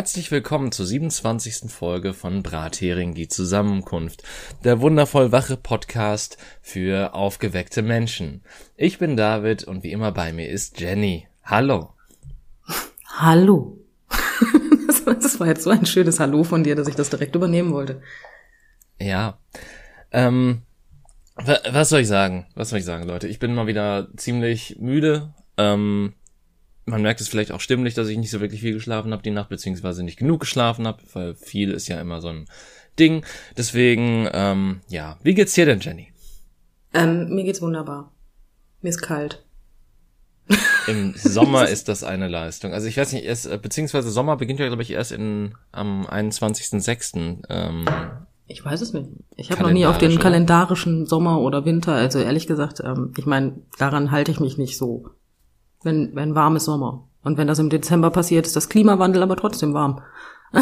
Herzlich willkommen zur 27. Folge von Brathering die Zusammenkunft, der wundervoll wache Podcast für aufgeweckte Menschen. Ich bin David und wie immer bei mir ist Jenny. Hallo. Hallo. Das war jetzt so ein schönes Hallo von dir, dass ich das direkt übernehmen wollte. Ja. Ähm, was soll ich sagen? Was soll ich sagen, Leute? Ich bin mal wieder ziemlich müde. Ähm, man merkt es vielleicht auch stimmlich, dass ich nicht so wirklich viel geschlafen habe die Nacht, beziehungsweise nicht genug geschlafen habe, weil viel ist ja immer so ein Ding. Deswegen, ähm, ja, wie geht's dir denn, Jenny? Ähm, mir geht's wunderbar. Mir ist kalt. Im Sommer ist das eine Leistung. Also ich weiß nicht, erst, äh, beziehungsweise Sommer beginnt ja, glaube ich, erst in, am 21.06. Ähm, ich weiß es nicht. Ich habe noch nie auf den kalendarischen Sommer oder Winter, also ehrlich gesagt, ähm, ich meine, daran halte ich mich nicht so wenn, wenn warm ist Sommer. Und wenn das im Dezember passiert, ist das Klimawandel aber trotzdem warm.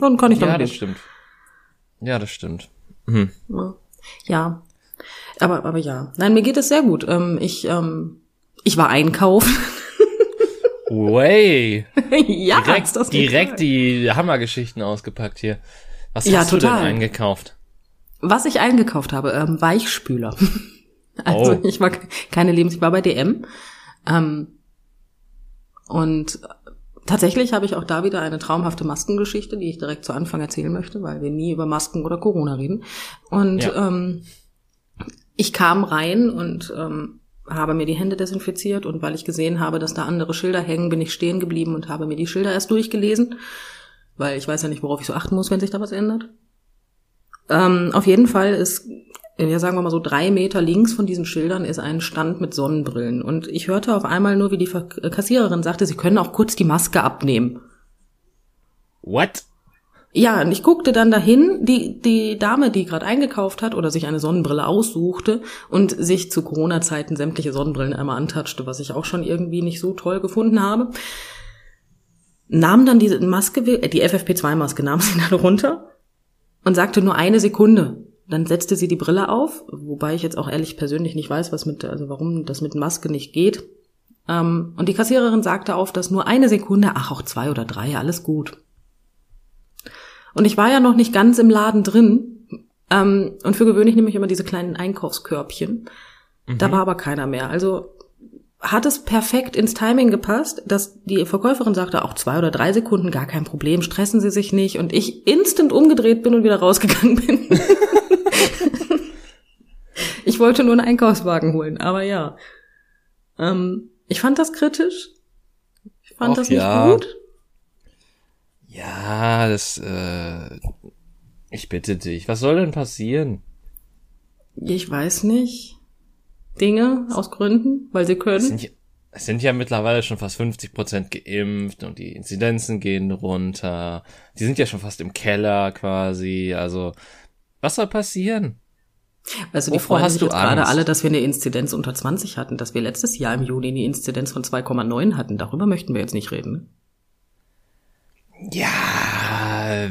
Dann kann ich damit Ja, das stimmt. Ja, das stimmt. Mhm. Ja. Aber, aber ja. Nein, mir geht es sehr gut. Ähm, ich, ähm, ich war einkaufen. Way. ja, direkt, das direkt die Hammergeschichten ausgepackt hier. Was ja, hast total. du denn eingekauft? Was ich eingekauft habe, ähm, Weichspüler. Also oh. ich war keine Lebens, ich war bei DM. Ähm, und tatsächlich habe ich auch da wieder eine traumhafte Maskengeschichte, die ich direkt zu Anfang erzählen möchte, weil wir nie über Masken oder Corona reden. Und ja. ähm, ich kam rein und ähm, habe mir die Hände desinfiziert und weil ich gesehen habe, dass da andere Schilder hängen, bin ich stehen geblieben und habe mir die Schilder erst durchgelesen, weil ich weiß ja nicht, worauf ich so achten muss, wenn sich da was ändert. Ähm, auf jeden Fall ist ja, sagen wir mal so drei Meter links von diesen Schildern ist ein Stand mit Sonnenbrillen. Und ich hörte auf einmal nur, wie die Kassiererin sagte, sie können auch kurz die Maske abnehmen. What? Ja, und ich guckte dann dahin, die, die Dame, die gerade eingekauft hat oder sich eine Sonnenbrille aussuchte und sich zu Corona-Zeiten sämtliche Sonnenbrillen einmal antatschte, was ich auch schon irgendwie nicht so toll gefunden habe, nahm dann diese Maske, äh, die FFP2-Maske, nahm sie dann runter und sagte nur eine Sekunde. Dann setzte sie die Brille auf, wobei ich jetzt auch ehrlich persönlich nicht weiß, was mit, also warum das mit Maske nicht geht. Ähm, und die Kassiererin sagte auf, dass nur eine Sekunde, ach auch zwei oder drei, alles gut. Und ich war ja noch nicht ganz im Laden drin. Ähm, und für gewöhnlich nehme ich immer diese kleinen Einkaufskörbchen. Mhm. Da war aber keiner mehr. Also hat es perfekt ins Timing gepasst, dass die Verkäuferin sagte, auch zwei oder drei Sekunden, gar kein Problem, stressen Sie sich nicht. Und ich instant umgedreht bin und wieder rausgegangen bin. ich wollte nur einen Einkaufswagen holen, aber ja. Ähm, ich fand das kritisch. Ich fand Och, das nicht ja. gut. Ja, das, äh, ich bitte dich. Was soll denn passieren? Ich weiß nicht. Dinge aus Gründen, weil sie können. Es sind, es sind ja mittlerweile schon fast 50 Prozent geimpft und die Inzidenzen gehen runter. Die sind ja schon fast im Keller quasi. Also, was soll passieren? Also die Wovor freuen sich jetzt gerade alle, dass wir eine Inzidenz unter 20 hatten, dass wir letztes Jahr im Juni eine Inzidenz von 2,9 hatten. Darüber möchten wir jetzt nicht reden. Ne? Ja,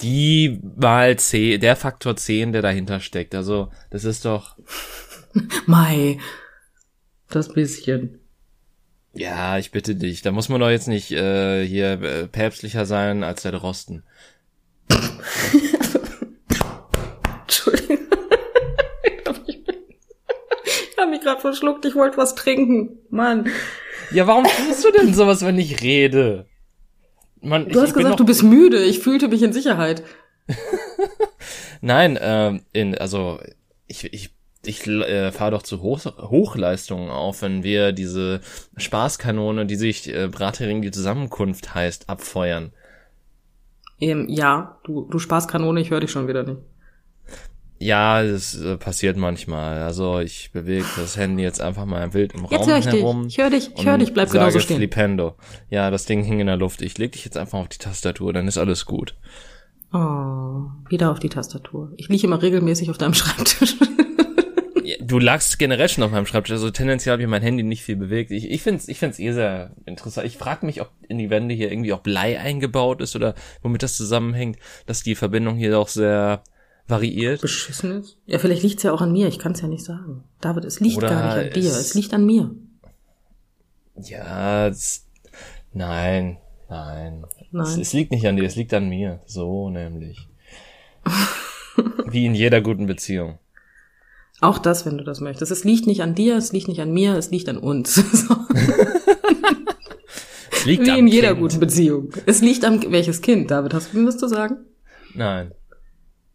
die mal 10, der Faktor 10, der dahinter steckt. Also, das ist doch. Mai, das bisschen. Ja, ich bitte dich. Da muss man doch jetzt nicht äh, hier äh, päpstlicher sein als der Drosten. Entschuldigung. ich habe mich gerade verschluckt. Ich wollte was trinken. Mann. Ja, warum tust du denn sowas, wenn ich rede? Mann, du ich, hast ich gesagt, du bist müde. Ich fühlte mich in Sicherheit. Nein, ähm, in, also ich, ich ich äh, fahre doch zu Hoch Hochleistungen auf, wenn wir diese Spaßkanone, die sich äh, Brathering die Zusammenkunft heißt, abfeuern. Ähm, ja, du, du Spaßkanone, ich höre dich schon wieder nicht. Ja, das äh, passiert manchmal. Also ich bewege das Handy jetzt einfach mal wild im jetzt Raum hör ich herum. Dich. Ich höre dich, ich höre dich, bleib genauso stehen. Flipendo. Ja, das Ding hing in der Luft. Ich leg dich jetzt einfach auf die Tastatur, dann ist alles gut. Oh, wieder auf die Tastatur. Ich liege immer regelmäßig auf deinem Schreibtisch du lagst generell schon auf meinem Schreibtisch, also tendenziell habe ich mein Handy nicht viel bewegt. Ich, ich finde es ich find's eh sehr interessant. Ich frage mich, ob in die Wände hier irgendwie auch Blei eingebaut ist oder womit das zusammenhängt, dass die Verbindung hier auch sehr variiert. Beschissen ist? Ja, vielleicht liegt's ja auch an mir, ich kann es ja nicht sagen. David, es liegt oder gar nicht an dir, es, es liegt an mir. Ja, es, nein, Nein. Nein. Es, es liegt nicht an dir, es liegt an mir. So nämlich. Wie in jeder guten Beziehung. Auch das, wenn du das möchtest. Es liegt nicht an dir, es liegt nicht an mir, es liegt an uns. So. Es liegt Wie am in jeder kind. guten Beziehung. Es liegt am welches Kind, David, hast du mir was zu sagen? Nein.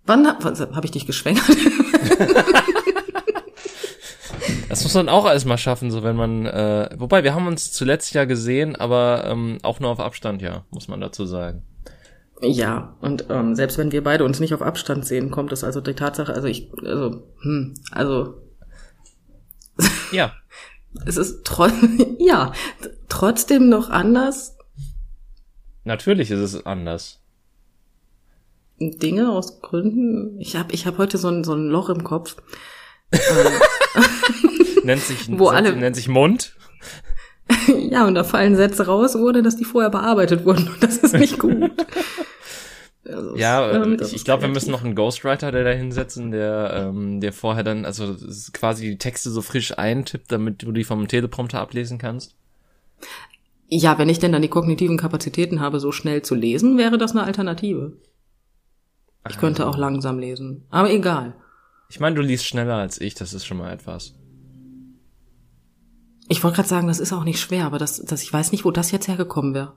Wann habe hab ich dich geschwängert? Das muss man auch erstmal schaffen, so wenn man, äh, wobei wir haben uns zuletzt ja gesehen, aber ähm, auch nur auf Abstand, ja, muss man dazu sagen. Ja, und ähm, selbst wenn wir beide uns nicht auf Abstand sehen, kommt es also die Tatsache, also ich, also, hm, also Ja, es ist tro ja, trotzdem noch anders, natürlich ist es anders. Dinge aus Gründen. Ich habe ich hab heute so ein, so ein Loch im Kopf. Nennt sich, Wo alle- nennt sich Mund. ja, und da fallen Sätze raus, ohne dass die vorher bearbeitet wurden. Und das ist nicht gut. Also, Ja, ähm, äh, ich, ich glaube, wir müssen noch einen Ghostwriter, der da hinsetzen, der, ähm, der vorher dann, also quasi die Texte so frisch eintippt, damit du die vom Teleprompter ablesen kannst. Ja, wenn ich denn dann die kognitiven Kapazitäten habe, so schnell zu lesen, wäre das eine Alternative. Ich könnte auch langsam lesen. Aber egal. Ich meine, du liest schneller als ich, das ist schon mal etwas. Ich wollte gerade sagen, das ist auch nicht schwer, aber das, das, ich weiß nicht, wo das jetzt hergekommen wäre.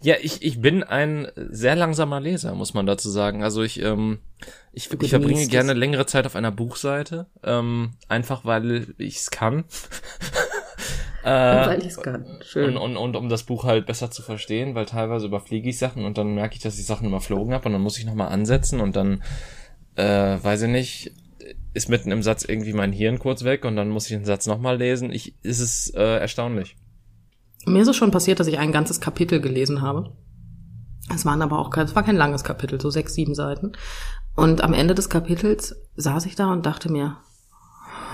Ja, ich, ich bin ein sehr langsamer Leser, muss man dazu sagen. Also ich, ähm, ich, ich verbringe gerne es. längere Zeit auf einer Buchseite, ähm, einfach weil ich es kann. äh, Weil ich es kann. und, Schön. und, und um das Buch halt besser zu verstehen, weil teilweise überfliege ich Sachen und dann merke ich, dass ich Sachen überflogen habe und dann muss ich nochmal ansetzen und dann, äh, weiß ich nicht, ist mitten im Satz irgendwie mein Hirn kurz weg und dann muss ich den Satz nochmal lesen. Ich, ist es äh, erstaunlich. Mir ist es schon passiert, dass ich ein ganzes Kapitel gelesen habe. Es waren aber auch kein, es war kein langes Kapitel, so sechs, sieben Seiten. Und am Ende des Kapitels saß ich da und dachte mir,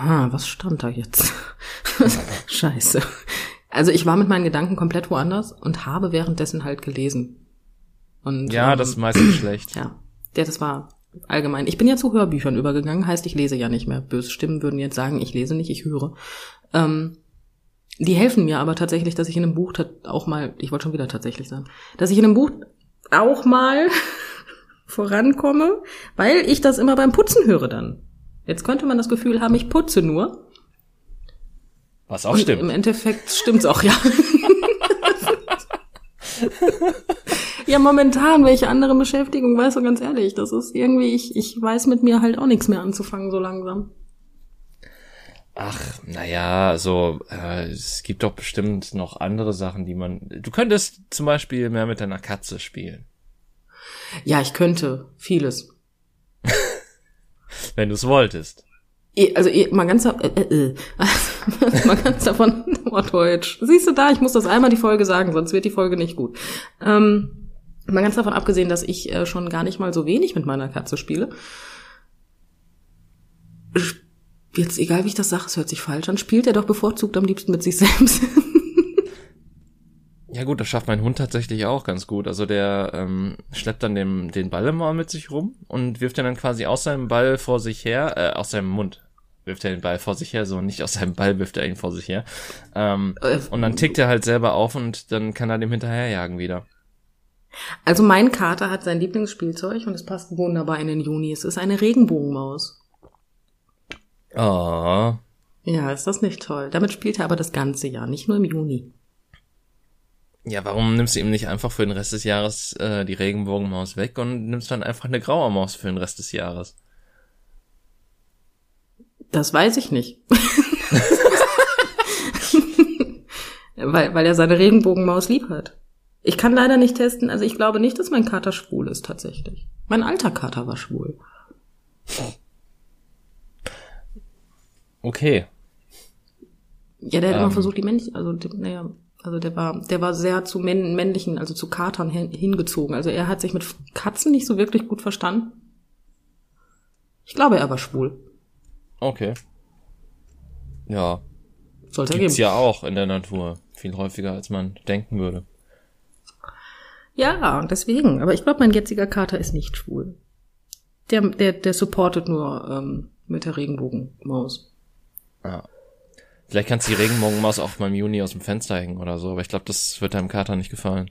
ha, was stand da jetzt? Scheiße. Also ich war mit meinen Gedanken komplett woanders und habe währenddessen halt gelesen. Und, Ja, ähm, das ist meistens schlecht. Ja, der, das war allgemein. Ich bin ja zu Hörbüchern übergegangen, heißt, ich lese ja nicht mehr. Böse Stimmen würden jetzt sagen, ich lese nicht, ich höre. Ähm, die helfen mir aber tatsächlich, dass ich in einem Buch auch mal, ich wollte schon wieder tatsächlich sagen, dass ich in einem Buch auch mal vorankomme, weil ich das immer beim Putzen höre dann. Jetzt könnte man das Gefühl haben, ich putze nur. Was auch Und stimmt. Im Endeffekt stimmt's auch, ja. ja, momentan, welche andere Beschäftigung, weißt du, ganz ehrlich, das ist irgendwie, ich, ich weiß mit mir halt auch nichts mehr anzufangen, so langsam. Ach, naja, also äh, es gibt doch bestimmt noch andere Sachen, die man. Du könntest zum Beispiel mehr mit deiner Katze spielen, Ja, ich könnte vieles. wenn du es wolltest. Eh, Also eh, mal ganz, äh, äh, äh. mal ganz davon, oh Deutsch. Siehst du da, ich muss das einmal die Folge sagen, sonst wird die Folge nicht gut. Ähm, mal ganz davon abgesehen, dass ich äh, schon gar nicht mal so wenig mit meiner Katze spiele. Sp- Jetzt, egal wie ich das sage, es hört sich falsch an, spielt er doch bevorzugt am liebsten mit sich selbst. Ja gut, das schafft mein Hund tatsächlich auch ganz gut. Also der ähm, schleppt dann den, den Ball immer mit sich rum und wirft den dann quasi aus seinem Ball vor sich her, äh, aus seinem Mund wirft er den Ball vor sich her, so nicht aus seinem Ball wirft er ihn vor sich her. Ähm, Äh, und dann tickt er halt selber auf und dann kann er dem hinterherjagen wieder. Also mein Kater hat sein Lieblingsspielzeug und es passt wunderbar in den Juni. Es ist eine Regenbogenmaus. Oh. Ja, ist das nicht toll? Damit spielt er aber das ganze Jahr, nicht nur im Juni. Ja, warum nimmst du ihm nicht einfach für den Rest des Jahres äh, die Regenbogenmaus weg und nimmst dann einfach eine graue Maus für den Rest des Jahres? Das weiß ich nicht. weil, weil er seine Regenbogenmaus lieb hat. Ich kann leider nicht testen, also ich glaube nicht, dass mein Kater schwul ist tatsächlich. Mein alter Kater war schwul. Okay. Ja, der hat Ähm. immer versucht, die männlichen, also naja, also der war, der war sehr zu männ männlichen, also zu Katern hin, hingezogen. Also er hat sich mit Katzen nicht so wirklich gut verstanden. Ich glaube, er war schwul. Okay. Ja. Sollte er Gibt's geben. ja auch in der Natur. Viel häufiger, als man denken würde. Ja, deswegen. Aber ich glaube, mein jetziger Kater ist nicht schwul. Der, der, der supportet nur ähm, mit der Regenbogenmaus. Ja. Vielleicht kannst du die Regenbogenmaus auch mal im Juni aus dem Fenster hängen oder so, aber ich glaube, das wird deinem Kater nicht gefallen.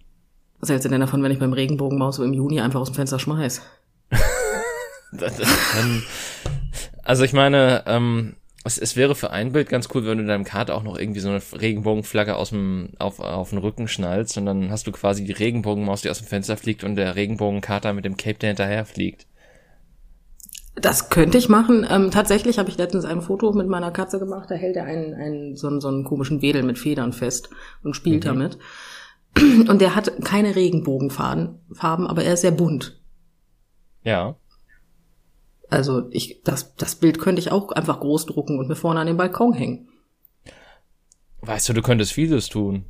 Was hältst du denn davon, wenn ich beim Regenbogenmaus so im Juni einfach aus dem Fenster schmeiß? Das, das kann, also ich meine, ähm, es, es wäre für ein Bild ganz cool, wenn du in deinem Kater auch noch irgendwie so eine Regenbogenflagge aus dem, auf, auf den Rücken schnallst und dann hast du quasi die Regenbogenmaus, die aus dem Fenster fliegt und der Regenbogenkater mit dem Cape, der hinterher fliegt. Das könnte ich machen. Ähm, tatsächlich habe ich letztens ein Foto mit meiner Katze gemacht. Da hält er einen, einen so, einen, so einen komischen Wedel mit Federn fest und spielt Mhm. damit. Und der hat keine Regenbogenfarben, Farben, aber er ist sehr bunt. Ja. Also ich, das, das Bild könnte ich auch einfach groß drucken und mir vorne an den Balkon hängen. Weißt du, du könntest vieles tun.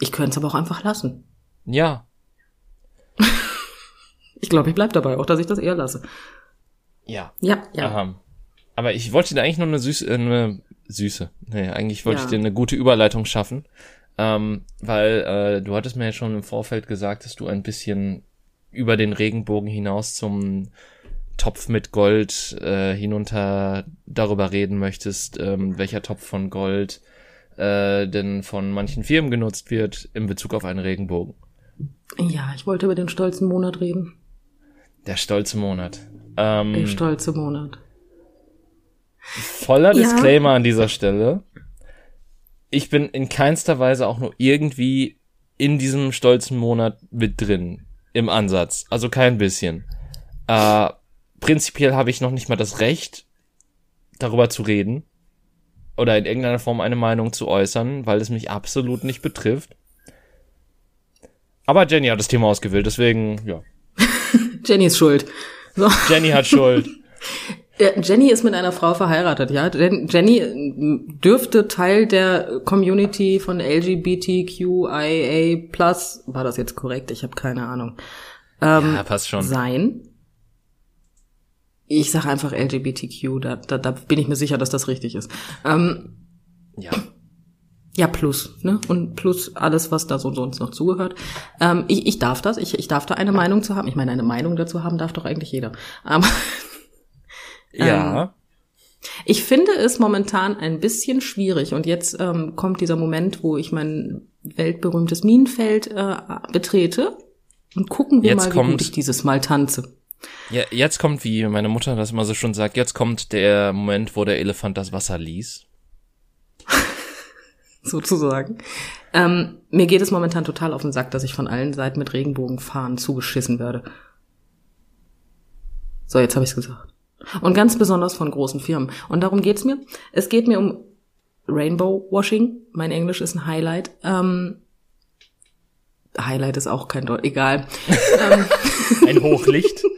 Ich könnte es aber auch einfach lassen. Ja. Ich glaube, ich bleib dabei, auch dass ich das eher lasse. Ja. Ja, ja. Aha. Aber ich wollte dir eigentlich nur eine süße, äh, eine süße. Nee, eigentlich wollte Ja. ich dir eine gute Überleitung schaffen. Ähm, weil äh, du hattest mir ja schon im Vorfeld gesagt, dass du ein bisschen über den Regenbogen hinaus zum Topf mit Gold äh, hinunter darüber reden möchtest, ähm, welcher Topf von Gold äh, denn von manchen Firmen genutzt wird in Bezug auf einen Regenbogen. Ja, ich wollte über den stolzen Monat reden. Der stolze Monat. Ähm, Der stolze Monat. Voller Ja. Disclaimer an dieser Stelle. Ich bin in keinster Weise auch nur irgendwie in diesem stolzen Monat mit drin. Im Ansatz. Also kein bisschen. Äh, prinzipiell habe ich noch nicht mal das Recht, darüber zu reden. Oder in irgendeiner Form eine Meinung zu äußern, weil es mich absolut nicht betrifft. Aber Jenny hat das Thema ausgewählt, deswegen, ja. Jenny ist schuld. So. Jenny hat Schuld. Jenny ist mit einer Frau verheiratet, ja. Jen- Jenny dürfte Teil der Community von LGBTQIA+, war das jetzt korrekt? Ich habe keine Ahnung. Ähm, Ja, passt schon. Sein. Ich sage einfach LGBTQ, da, da, da bin ich mir sicher, dass das richtig ist. Ähm, Ja. ja, plus, ne? Und plus alles, was da so sonst noch zugehört. Ähm, ich, ich darf das, ich, ich darf da eine Meinung zu haben. Ich meine, eine Meinung dazu haben darf doch eigentlich jeder. Aber Ja. Ich finde es momentan ein bisschen schwierig und jetzt ähm, kommt dieser Moment, wo ich mein weltberühmtes Minenfeld äh, betrete und gucken wir Jetzt mal, wie kommt- gut ich dieses Mal tanze. Ja, jetzt kommt, wie meine Mutter das immer so schon sagt, jetzt kommt der Moment, wo der Elefant das Wasser ließ. sozusagen. Ähm, mir geht es momentan total auf den Sack, dass ich von allen Seiten mit Regenbogenfahnen zugeschissen werde. So, jetzt habe ich's gesagt. Und ganz besonders von großen Firmen. Und darum geht's mir. Es geht mir um Rainbow Washing. Mein Englisch ist ein Highlight. Ähm, Highlight ist auch kein Deutsch. Egal. Ein Hochlicht.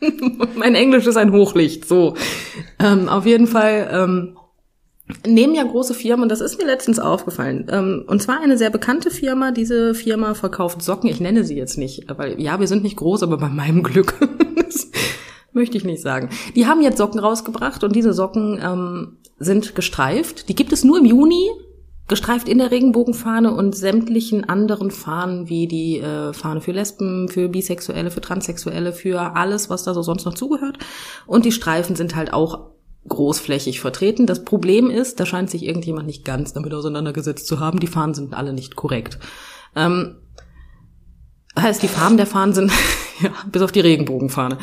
mein Englisch ist ein Hochlicht. So. Ähm, auf jeden Fall ähm, nehmen ja große Firmen, und das ist mir letztens aufgefallen. Ähm, und zwar eine sehr bekannte Firma. Diese Firma verkauft Socken. Ich nenne sie jetzt nicht, weil ja, wir sind nicht groß, aber bei meinem Glück. möchte ich nicht sagen. Die haben jetzt Socken rausgebracht und diese Socken ähm, sind gestreift. Die gibt es nur im Juni. Gestreift in der Regenbogenfahne und sämtlichen anderen Fahnen wie die äh, Fahne für Lesben, für Bisexuelle, für Transsexuelle, für alles, was da so sonst noch zugehört. Und die Streifen sind halt auch großflächig vertreten. Das Problem ist, da scheint sich irgendjemand nicht ganz damit auseinandergesetzt zu haben. Die Fahnen sind alle nicht korrekt. Ähm, heißt, die Farben der Fahnen sind, ja, bis auf die Regenbogenfahne.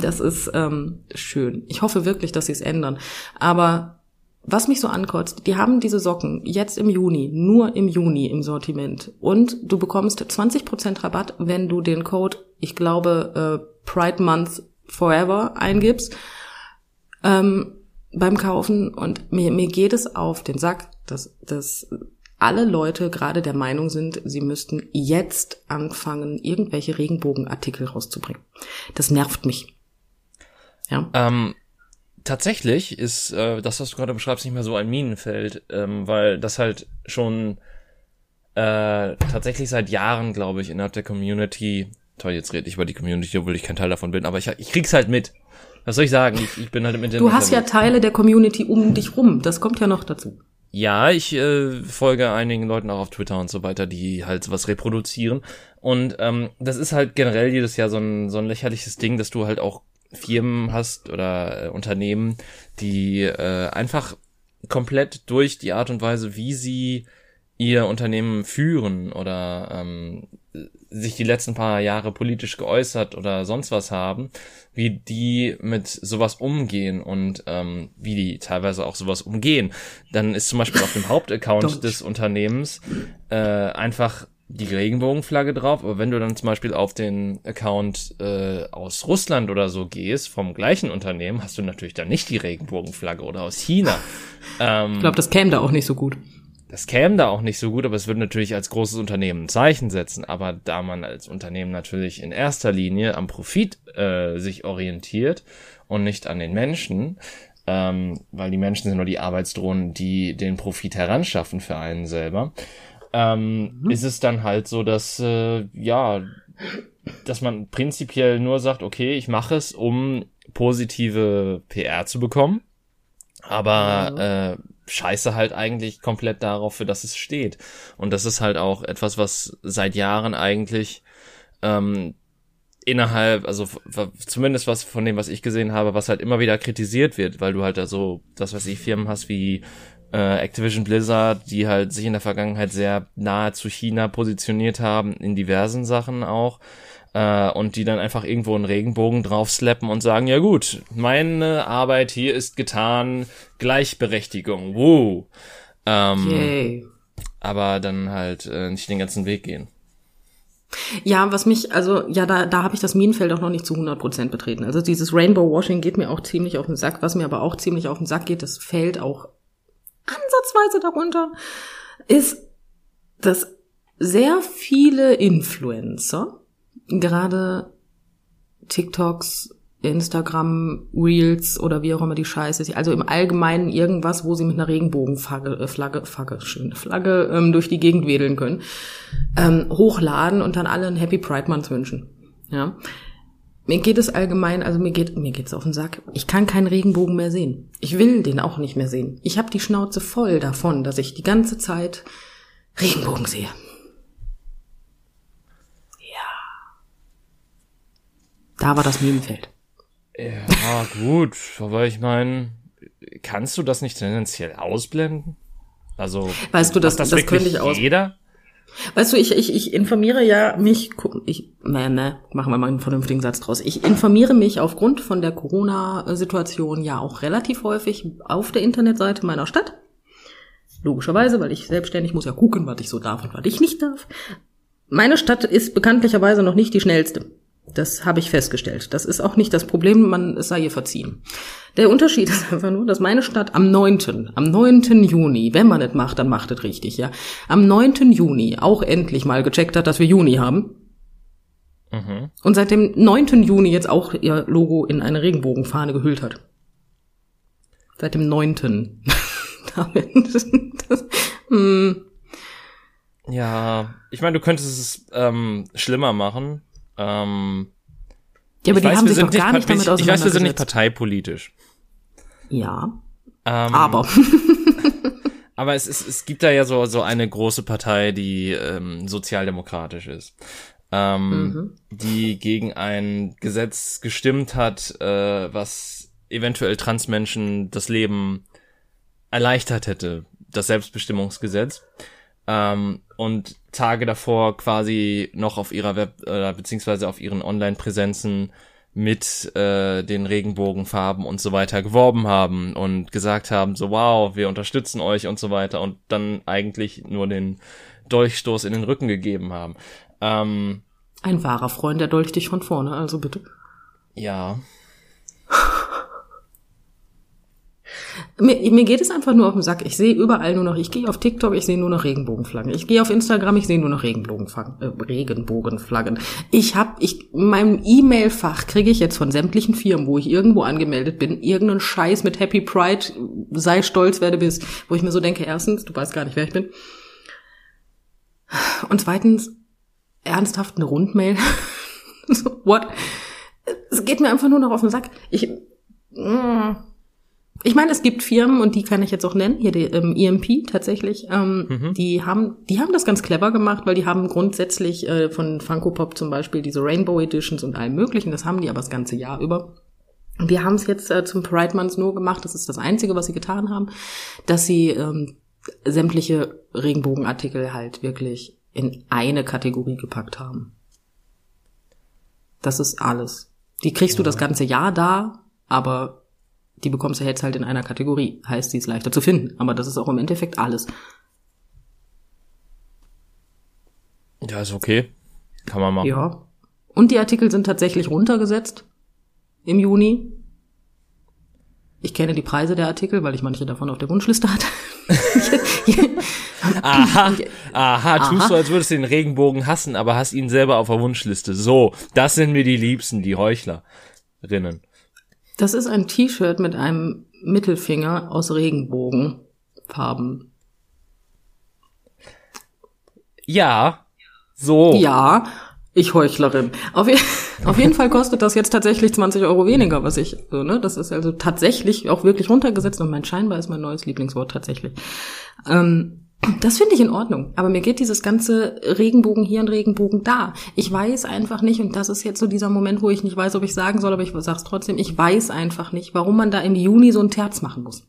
Das ist ähm, schön. Ich hoffe wirklich, dass sie es ändern. Aber was mich so ankotzt, die haben diese Socken jetzt im Juni, nur im Juni im Sortiment. Und du bekommst 20% Rabatt, wenn du den Code, ich glaube, äh, Pride Month Forever eingibst ähm, beim Kaufen. Und mir, mir geht es auf den Sack, dass, dass alle Leute gerade der Meinung sind, sie müssten jetzt anfangen, irgendwelche Regenbogenartikel rauszubringen. Das nervt mich. Ja. Ähm, tatsächlich ist äh, das, was du gerade beschreibst, nicht mehr so ein Minenfeld, ähm, weil das halt schon äh, tatsächlich seit Jahren, glaube ich, innerhalb der Community, toll, jetzt rede ich über die Community, obwohl ich kein Teil davon bin, aber ich, ich krieg's halt mit. Was soll ich sagen? Ich, ich bin halt im Internet. Du hast ja unterwegs. Teile der Community um dich rum. Das kommt ja noch dazu. Ja, ich äh, folge einigen Leuten auch auf Twitter und so weiter, die halt sowas reproduzieren. Und ähm, das ist halt generell jedes Jahr so ein, so ein lächerliches Ding, dass du halt auch Firmen hast oder äh, Unternehmen, die äh, einfach komplett durch die Art und Weise, wie sie ihr Unternehmen führen oder ähm, sich die letzten paar Jahre politisch geäußert oder sonst was haben, wie die mit sowas umgehen und ähm, wie die teilweise auch sowas umgehen, dann ist zum Beispiel auf dem Hauptaccount des Unternehmens äh, einfach die Regenbogenflagge drauf, aber wenn du dann zum Beispiel auf den Account äh, aus Russland oder so gehst, vom gleichen Unternehmen, hast du natürlich dann nicht die Regenbogenflagge oder aus China. ähm, ich glaube, das käme da auch nicht so gut. Das käme da auch nicht so gut, aber es würde natürlich als großes Unternehmen ein Zeichen setzen. Aber da man als Unternehmen natürlich in erster Linie am Profit äh, sich orientiert und nicht an den Menschen, ähm, weil die Menschen sind nur die Arbeitsdrohnen, die den Profit heranschaffen für einen selber, ähm, mhm. ist es dann halt so, dass äh, ja, dass man prinzipiell nur sagt, okay, ich mache es, um positive PR zu bekommen, aber mhm. äh, scheiße halt eigentlich komplett darauf, für das es steht. Und das ist halt auch etwas, was seit Jahren eigentlich ähm, innerhalb, also zumindest was von dem, was ich gesehen habe, was halt immer wieder kritisiert wird, weil du halt da so, das was ich Firmen hast wie äh, Activision Blizzard, die halt sich in der Vergangenheit sehr nahe zu China positioniert haben, in diversen Sachen auch, äh, und die dann einfach irgendwo einen Regenbogen draufslappen und sagen, ja gut, meine Arbeit hier ist getan, Gleichberechtigung, woo. Ähm. Aber dann halt äh, nicht den ganzen Weg gehen. Ja, was mich, also ja, da, da habe ich das Minenfeld auch noch nicht zu 100% betreten. Also dieses Rainbow Washing geht mir auch ziemlich auf den Sack. Was mir aber auch ziemlich auf den Sack geht, das fällt auch ansatzweise darunter, ist, dass sehr viele Influencer, gerade TikToks, Instagram, Reels oder wie auch immer die Scheiße ist, also im Allgemeinen irgendwas, wo sie mit einer Regenbogenflagge, äh, Flagge, Flagge, schöne Flagge ähm, durch die Gegend wedeln können, ähm, hochladen und dann alle ein Happy Pride Month wünschen. Ja. Mir geht es allgemein, also mir geht mir geht's auf den Sack. Ich kann keinen Regenbogen mehr sehen. Ich will den auch nicht mehr sehen. Ich habe die Schnauze voll davon, dass ich die ganze Zeit Regenbogen sehe. Ja. Da war das Minenfeld. Ja, gut, aber ich meine, kannst du das nicht tendenziell ausblenden? Also, weißt du, das, das, das könnte ich aus. Jeder? Weißt du, ich, ich, ich informiere ja mich, ich, ne, ne, machen wir mal einen vernünftigen Satz draus. Ich informiere mich aufgrund von der Corona-Situation ja auch relativ häufig auf der Internetseite meiner Stadt. Logischerweise, weil ich selbstständig muss ja gucken, was ich so darf und was ich nicht darf. Meine Stadt ist bekanntlicherweise noch nicht die schnellste. Das habe ich festgestellt. Das ist auch nicht das Problem, man es sei ihr verziehen. Der Unterschied ist einfach nur, dass meine Stadt am 9., am 9. Juni, wenn man es macht, dann macht es richtig, ja, am 9. Juni auch endlich mal gecheckt hat, dass wir Juni haben. Mhm. Und seit dem 9. Juni jetzt auch ihr Logo in eine Regenbogenfahne gehüllt hat. Seit dem 9. das, hm. Ja, ich meine, du könntest es ähm, schlimmer machen ähm, ja, aber die weiß, haben sich doch gar nicht damit auseinandergesetzt. Ich weiß, wir sind nicht parteipolitisch. Ja. Ähm, aber. aber es, ist, es gibt da ja so, so eine große Partei, die ähm, sozialdemokratisch ist. Ähm, mhm. die gegen ein Gesetz gestimmt hat, äh, was eventuell Transmenschen das Leben erleichtert hätte, das Selbstbestimmungsgesetz ähm, und Tage davor quasi noch auf ihrer Web äh, beziehungsweise auf ihren Online-Präsenzen mit äh, den Regenbogenfarben und so weiter geworben haben und gesagt haben, so wow, wir unterstützen euch und so weiter und dann eigentlich nur den Dolchstoß in den Rücken gegeben haben. Ähm, Ein wahrer Freund, der dolcht dich von vorne, also bitte. Ja. Mir, mir geht es einfach nur auf den Sack. Ich sehe überall nur noch, ich gehe auf TikTok, ich sehe nur noch Regenbogenflaggen. Ich gehe auf Instagram, ich sehe nur noch Regenbogenflaggen. Äh, Regenbogenflaggen. Ich habe, ich, in meinem E-Mail-Fach kriege ich jetzt von sämtlichen Firmen, wo ich irgendwo angemeldet bin, irgendeinen Scheiß mit Happy Pride, sei stolz, werde bis, wo ich mir so denke, erstens, du weißt gar nicht, wer ich bin. Und zweitens, ernsthaft eine Rundmail. so, what? Es geht mir einfach nur noch auf den Sack. Ich, mm, ich meine, es gibt Firmen und die kann ich jetzt auch nennen, hier die ähm, EMP tatsächlich, ähm, mhm. die haben, die haben das ganz clever gemacht, weil die haben grundsätzlich äh, von Funko Pop zum Beispiel diese Rainbow Editions und allem möglichen, das haben die aber das ganze Jahr über. Und wir haben es jetzt äh, zum Pride Month nur gemacht, das ist das Einzige, was sie getan haben, dass sie ähm, sämtliche Regenbogenartikel halt wirklich in eine Kategorie gepackt haben. Das ist alles. Die kriegst du das ganze Jahr da, aber die bekommst du jetzt halt in einer Kategorie. Heißt, sie ist leichter zu finden. Aber das ist auch im Endeffekt alles. Ja, ist okay. Kann man machen. Ja. Und die Artikel sind tatsächlich runtergesetzt im Juni. Ich kenne die Preise der Artikel, weil ich manche davon auf der Wunschliste hatte. aha, aha, tust du, als würdest du den Regenbogen hassen, aber hast ihn selber auf der Wunschliste. So, das sind mir die Liebsten, die Heuchlerinnen. Das ist ein T-Shirt mit einem Mittelfinger aus Regenbogenfarben. Ja, so. Ja, ich Heuchlerin. Auf, je auf jeden Fall kostet das jetzt tatsächlich 20 Euro weniger, was ich, so, ne, das ist also tatsächlich auch wirklich runtergesetzt und mein scheinbar ist mein neues Lieblingswort tatsächlich. Ähm, das finde ich in Ordnung. Aber mir geht dieses ganze Regenbogen hier und Regenbogen da. Ich weiß einfach nicht, und das ist jetzt so dieser Moment, wo ich nicht weiß, ob ich sagen soll, aber ich sag's trotzdem, ich weiß einfach nicht, warum man da im Juni so ein Terz machen muss.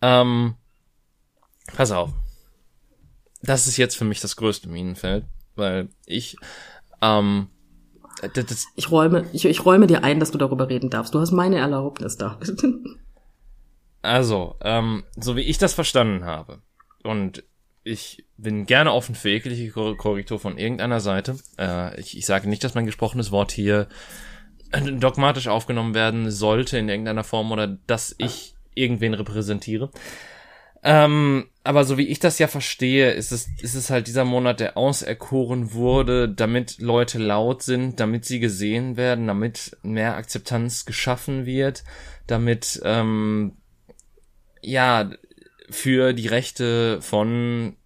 Ähm, pass auf. Das ist jetzt für mich das größte Minenfeld, weil ich, ähm, das, das Ich räume, ich, ich räume dir ein, dass du darüber reden darfst. Du hast meine Erlaubnis da. Also, ähm, so wie ich das verstanden habe, und ich bin gerne offen für jegliche Kor- Korrektur von irgendeiner Seite. Äh, ich, ich sage nicht, dass mein gesprochenes Wort hier äh, dogmatisch aufgenommen werden sollte in irgendeiner Form oder dass ich irgendwen repräsentiere. Ähm, aber so wie ich das ja verstehe, ist es, ist es halt dieser Monat, der auserkoren wurde, damit Leute laut sind, damit sie gesehen werden, damit mehr Akzeptanz geschaffen wird, damit ähm, ja für die Rechte von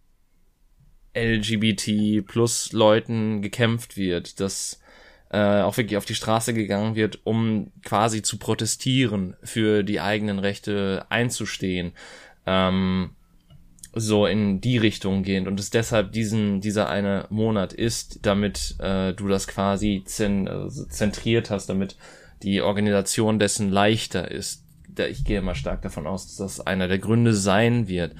LGBT plus Leuten gekämpft wird, dass äh, auch wirklich auf die Straße gegangen wird, um quasi zu protestieren, für die eigenen Rechte einzustehen, ähm, so in die Richtung gehend und es deshalb diesen dieser eine Monat ist, damit äh, du das quasi zen, äh, zentriert hast, damit die Organisation dessen leichter ist. Da, ich gehe mal stark davon aus, dass das einer der Gründe sein wird.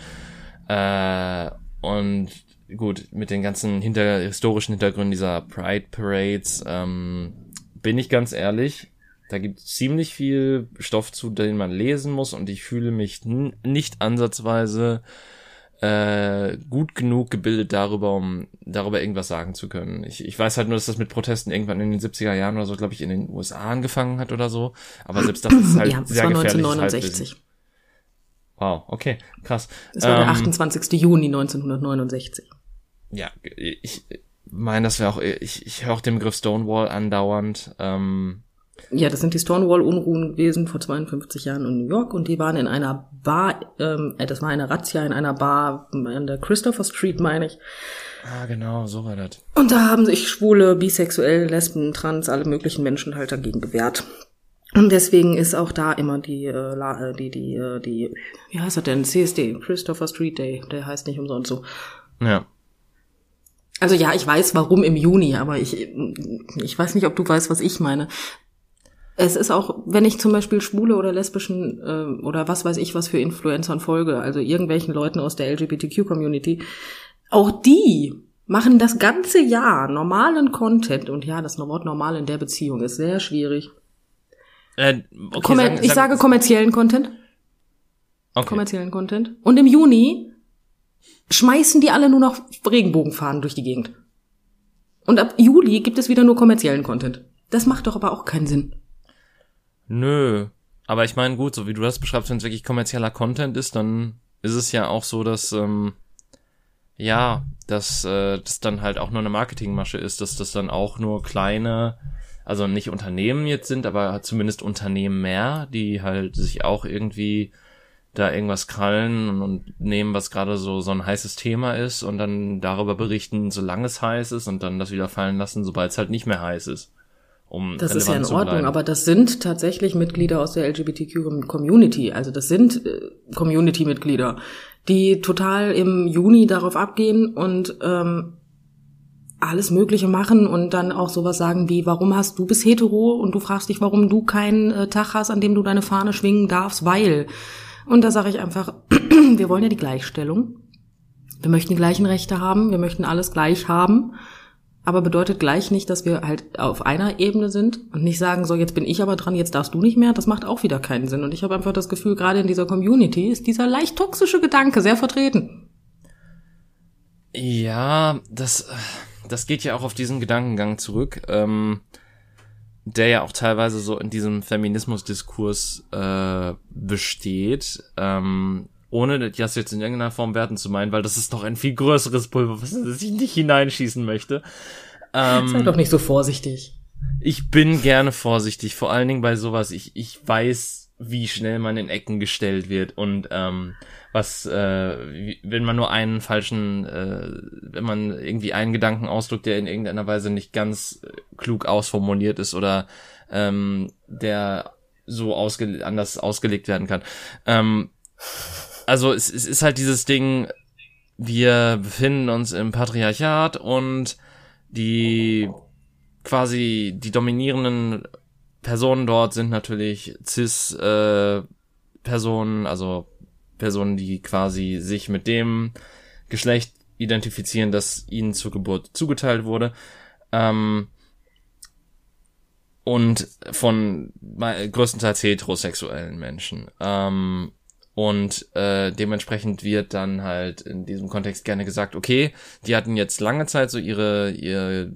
Äh, und gut, mit den ganzen hinter, historischen Hintergründen dieser Pride Parades, ähm, bin ich ganz ehrlich, da gibt es ziemlich viel Stoff zu, den man lesen muss und ich fühle mich nicht ansatzweise äh, gut genug gebildet darüber, um darüber irgendwas sagen zu können. Ich, ich weiß halt nur, dass das mit Protesten irgendwann in den 70er Jahren oder so, glaube ich, in den USA angefangen hat oder so. Aber selbst das ist halt ja, das sehr war gefährliches 1969. Halbwissen. Wow, okay, krass. Das war der Ähm, 28. Juni 1969. ja, ich meine, das wäre auch, ich, ich höre auch den Begriff Stonewall andauernd. Ähm, Ja, das sind die Stonewall-Unruhen gewesen vor 52 Jahren in New York und die waren in einer Bar, ähm, äh, das war eine Razzia in einer Bar an der Christopher Street, meine ich. ah, genau, so war das. Und da haben sich Schwule, Bisexuell, Lesben, Trans, alle möglichen Menschen halt dagegen gewehrt. Und deswegen ist auch da immer die, äh, äh, die, die, äh, die, wie heißt das denn? CSD, Christopher Street Day, der heißt nicht umsonst so. Ja. Also ja, ich weiß warum im Juni, aber ich, ich weiß nicht, ob du weißt, was ich meine. Es ist auch, wenn ich zum Beispiel schwule oder lesbischen äh, oder was weiß ich was für Influencern folge, also irgendwelchen Leuten aus der LGBTQ-Community, auch die machen das ganze Jahr normalen Content und ja, das Wort normal in der Beziehung ist sehr schwierig. Äh, okay, Kommer sagen- ich sagen- sage kommerziellen Content, okay. kommerziellen Content. Und im Juni schmeißen die alle nur noch Regenbogenfahnen durch die Gegend. Und ab Juli gibt es wieder nur kommerziellen Content. Das macht doch aber auch keinen Sinn. Nö. Aber ich meine, gut, so wie du das beschreibst, wenn es wirklich kommerzieller Content ist, dann ist es ja auch so, dass, ähm, ja, dass äh, das dann halt auch nur eine Marketingmasche ist, dass das dann auch nur kleine, also nicht Unternehmen jetzt sind, aber zumindest Unternehmen mehr, die halt sich auch irgendwie da irgendwas krallen und, und nehmen, was gerade so so ein heißes Thema ist und dann darüber berichten, solange es heiß ist und dann das wieder fallen lassen, sobald es halt nicht mehr heiß ist. Um Das ist ja in Ordnung, aber das sind tatsächlich Mitglieder aus der LGBTQ-Community. Also das sind äh, Community-Mitglieder, die total im Juni darauf abgehen und ähm, alles Mögliche machen und dann auch sowas sagen wie, warum hast du bist hetero und du fragst dich, warum du keinen äh, Tag hast, an dem du deine Fahne schwingen darfst, weil Und da sage ich einfach, wir wollen ja die Gleichstellung. Wir möchten die gleichen Rechte haben, wir möchten alles gleich haben. Aber bedeutet gleich nicht, dass wir halt auf einer Ebene sind und nicht sagen, so jetzt bin ich aber dran, jetzt darfst du nicht mehr. Das macht auch wieder keinen Sinn. Und ich habe einfach das Gefühl, gerade in dieser Community ist dieser leicht toxische Gedanke sehr vertreten. Ja, das, das geht ja auch auf diesen Gedankengang zurück, ähm, der ja auch teilweise so in diesem Feminismusdiskurs äh, besteht. Ähm, ohne das jetzt in irgendeiner Form werten zu meinen, weil das ist doch ein viel größeres Pulver, was ich nicht hineinschießen möchte. Ähm, Sei doch nicht so vorsichtig. Ich bin gerne vorsichtig, vor allen Dingen bei sowas. Ich, ich weiß, wie schnell man in Ecken gestellt wird und ähm, was, äh, wenn man nur einen falschen, äh, wenn man irgendwie einen Gedanken ausdrückt, der in irgendeiner Weise nicht ganz äh, klug ausformuliert ist oder ähm, der so ausge anders ausgelegt werden kann. Ähm, also es, es ist halt dieses Ding, wir befinden uns im Patriarchat und die quasi die dominierenden Personen dort sind natürlich cis äh, Personen, also Personen, die quasi sich mit dem Geschlecht identifizieren, das ihnen zur Geburt zugeteilt wurde. Ähm, und von größtenteils heterosexuellen Menschen. Ähm, und äh, dementsprechend wird dann halt in diesem Kontext gerne gesagt, okay, die hatten jetzt lange Zeit so ihre, ihre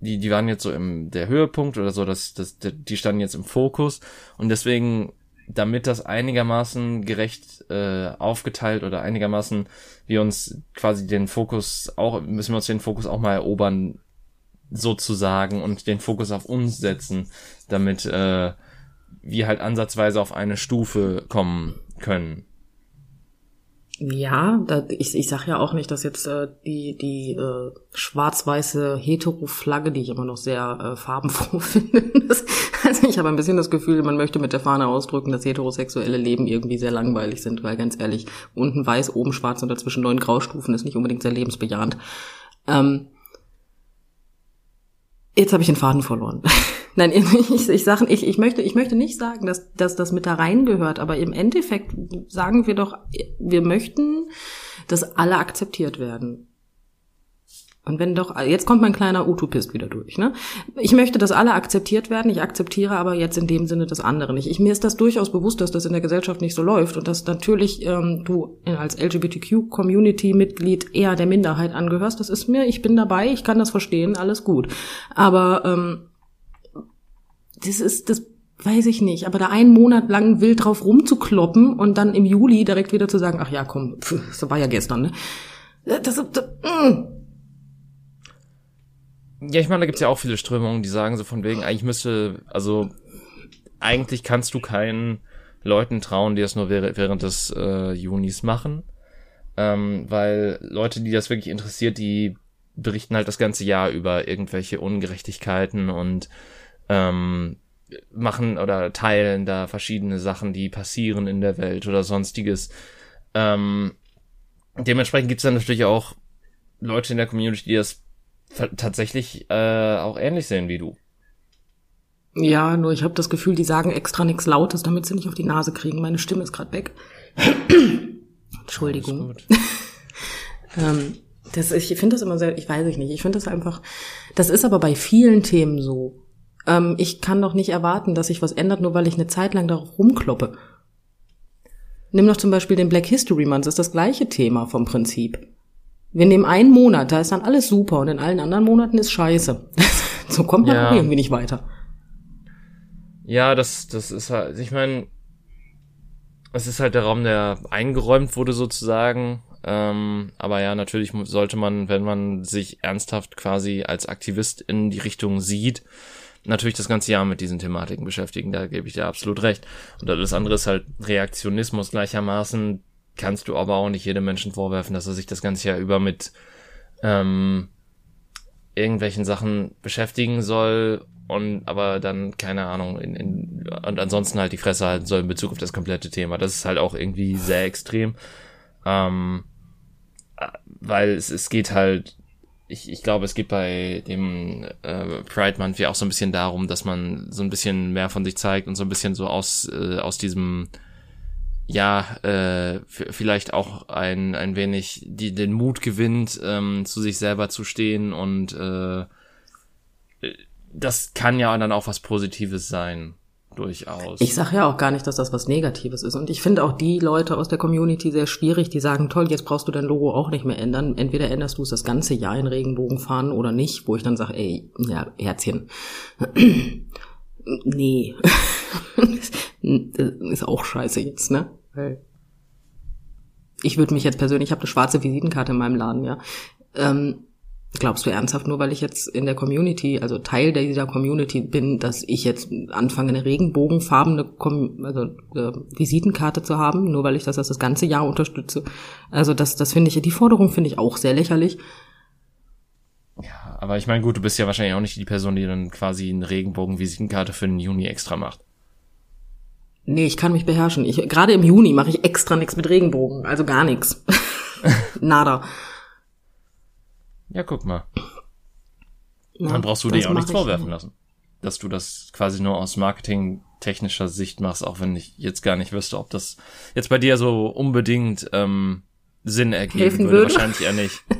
die, die waren jetzt so im der Höhepunkt oder so, dass das, die standen jetzt im Fokus. Und deswegen, damit das einigermaßen gerecht äh, aufgeteilt oder einigermaßen wir uns quasi den Fokus auch, müssen wir uns den Fokus auch mal erobern, sozusagen, und den Fokus auf uns setzen, damit äh, wir halt ansatzweise auf eine Stufe kommen können. Ja, da, ich, ich sag ja auch nicht, dass jetzt äh, die, die äh, schwarz-weiße Hetero-Flagge, die ich immer noch sehr äh, farbenfroh finde. Das, also ich habe ein bisschen das Gefühl, man möchte mit der Fahne ausdrücken, dass heterosexuelle Leben irgendwie sehr langweilig sind, weil ganz ehrlich, unten weiß, oben schwarz und dazwischen neun Graustufen ist nicht unbedingt sehr lebensbejahend. Ähm, jetzt habe ich den Faden verloren. Nein, ich, ich, sag, ich, ich, möchte, ich möchte nicht sagen, dass, dass das mit da reingehört, aber im Endeffekt sagen wir doch, wir möchten, dass alle akzeptiert werden. Und wenn doch, jetzt kommt mein kleiner Utopist wieder durch, ne? Ich möchte, dass alle akzeptiert werden, ich akzeptiere aber jetzt in dem Sinne das andere nicht. Ich, mir ist das durchaus bewusst, dass das in der Gesellschaft nicht so läuft und dass natürlich ähm, du als LGBTQ-Community-Mitglied eher der Minderheit angehörst. Das ist mir, ich bin dabei, ich kann das verstehen, alles gut. Aber ähm, das ist, das weiß ich nicht, aber da einen Monat lang wild drauf rumzukloppen und dann im Juli direkt wieder zu sagen, ach ja, komm, pf, das war ja gestern, ne? Das, das, das mm. Ja, ich meine, da gibt's ja auch viele Strömungen, die sagen so von wegen, eigentlich müsste, also eigentlich kannst du keinen Leuten trauen, die das nur während des äh, Junis machen, ähm, weil Leute, die das wirklich interessiert, die berichten halt das ganze Jahr über irgendwelche Ungerechtigkeiten und ähm, machen oder teilen da verschiedene Sachen, die passieren in der Welt oder sonstiges. Ähm, dementsprechend gibt es dann natürlich auch Leute in der Community, die das tatsächlich äh, auch ähnlich sehen wie du. Ja, nur ich habe das Gefühl, die sagen extra nichts Lautes, damit sie nicht auf die Nase kriegen. Meine Stimme ist gerade weg. Entschuldigung. ähm, das, ich finde das immer sehr, ich weiß nicht, ich finde das einfach, das ist aber bei vielen Themen so. Ähm, ich kann doch nicht erwarten, dass sich was ändert, nur weil ich eine Zeit lang darauf rumkloppe. Nimm doch zum Beispiel den Black History Month, das ist das gleiche Thema vom Prinzip. Wir nehmen einen Monat, da ist dann alles super und in allen anderen Monaten ist scheiße. so kommt man ja. auch irgendwie nicht weiter. Ja, das, das ist halt, ich meine, es ist halt der Raum, der eingeräumt wurde sozusagen. Ähm, aber ja, natürlich sollte man, wenn man sich ernsthaft quasi als Aktivist in die Richtung sieht, natürlich das ganze Jahr mit diesen Thematiken beschäftigen, da gebe ich dir absolut recht. Und alles andere ist halt Reaktionismus gleichermaßen, kannst du aber auch nicht jedem Menschen vorwerfen, dass er sich das ganze Jahr über mit ähm, irgendwelchen Sachen beschäftigen soll und aber dann, keine Ahnung, in, in, und ansonsten halt die Fresse halten soll in Bezug auf das komplette Thema. Das ist halt auch irgendwie sehr extrem. Ähm, äh, weil es, es geht halt ich, ich glaube, es geht bei dem äh, Pride Month ja auch so ein bisschen darum, dass man so ein bisschen mehr von sich zeigt und so ein bisschen so aus, äh, aus diesem, ja, äh, vielleicht auch ein, ein wenig die, den Mut gewinnt, ähm, zu sich selber zu stehen und äh, das kann ja dann auch was Positives sein. Durchaus. Ich sage ja auch gar nicht, dass das was Negatives ist. Und ich finde auch die Leute aus der Community sehr schwierig, die sagen, toll, jetzt brauchst du dein Logo auch nicht mehr ändern. Entweder änderst du es das ganze Jahr in Regenbogen fahren oder nicht, wo ich dann sage, ey, ja, Herzchen. nee. ist auch scheiße jetzt, ne? Ich würde mich jetzt persönlich, ich habe eine schwarze Visitenkarte in meinem Laden, ja. Ähm, glaubst du ernsthaft, nur weil ich jetzt in der Community, also Teil dieser Community bin, dass ich jetzt anfange, eine regenbogenfarbene Com also, äh, Visitenkarte zu haben, nur weil ich das das ganze Jahr unterstütze? Also das, das finde ich, die Forderung finde ich auch sehr lächerlich. Ja, aber ich meine, gut, du bist ja wahrscheinlich auch nicht die Person, die dann quasi eine Regenbogen-Visitenkarte für den Juni extra macht. Nee, ich kann mich beherrschen. Ich, gerade im Juni mache ich extra nichts mit Regenbogen, also gar nichts. Nada. Ja, guck mal. Ja, Dann brauchst du dir auch nichts vorwerfen nicht. lassen. Dass du das quasi nur aus marketingtechnischer Sicht machst, auch wenn ich jetzt gar nicht wüsste, ob das jetzt bei dir so unbedingt ähm, Sinn ergeben Helfen würde. würde. Wahrscheinlich eher nicht.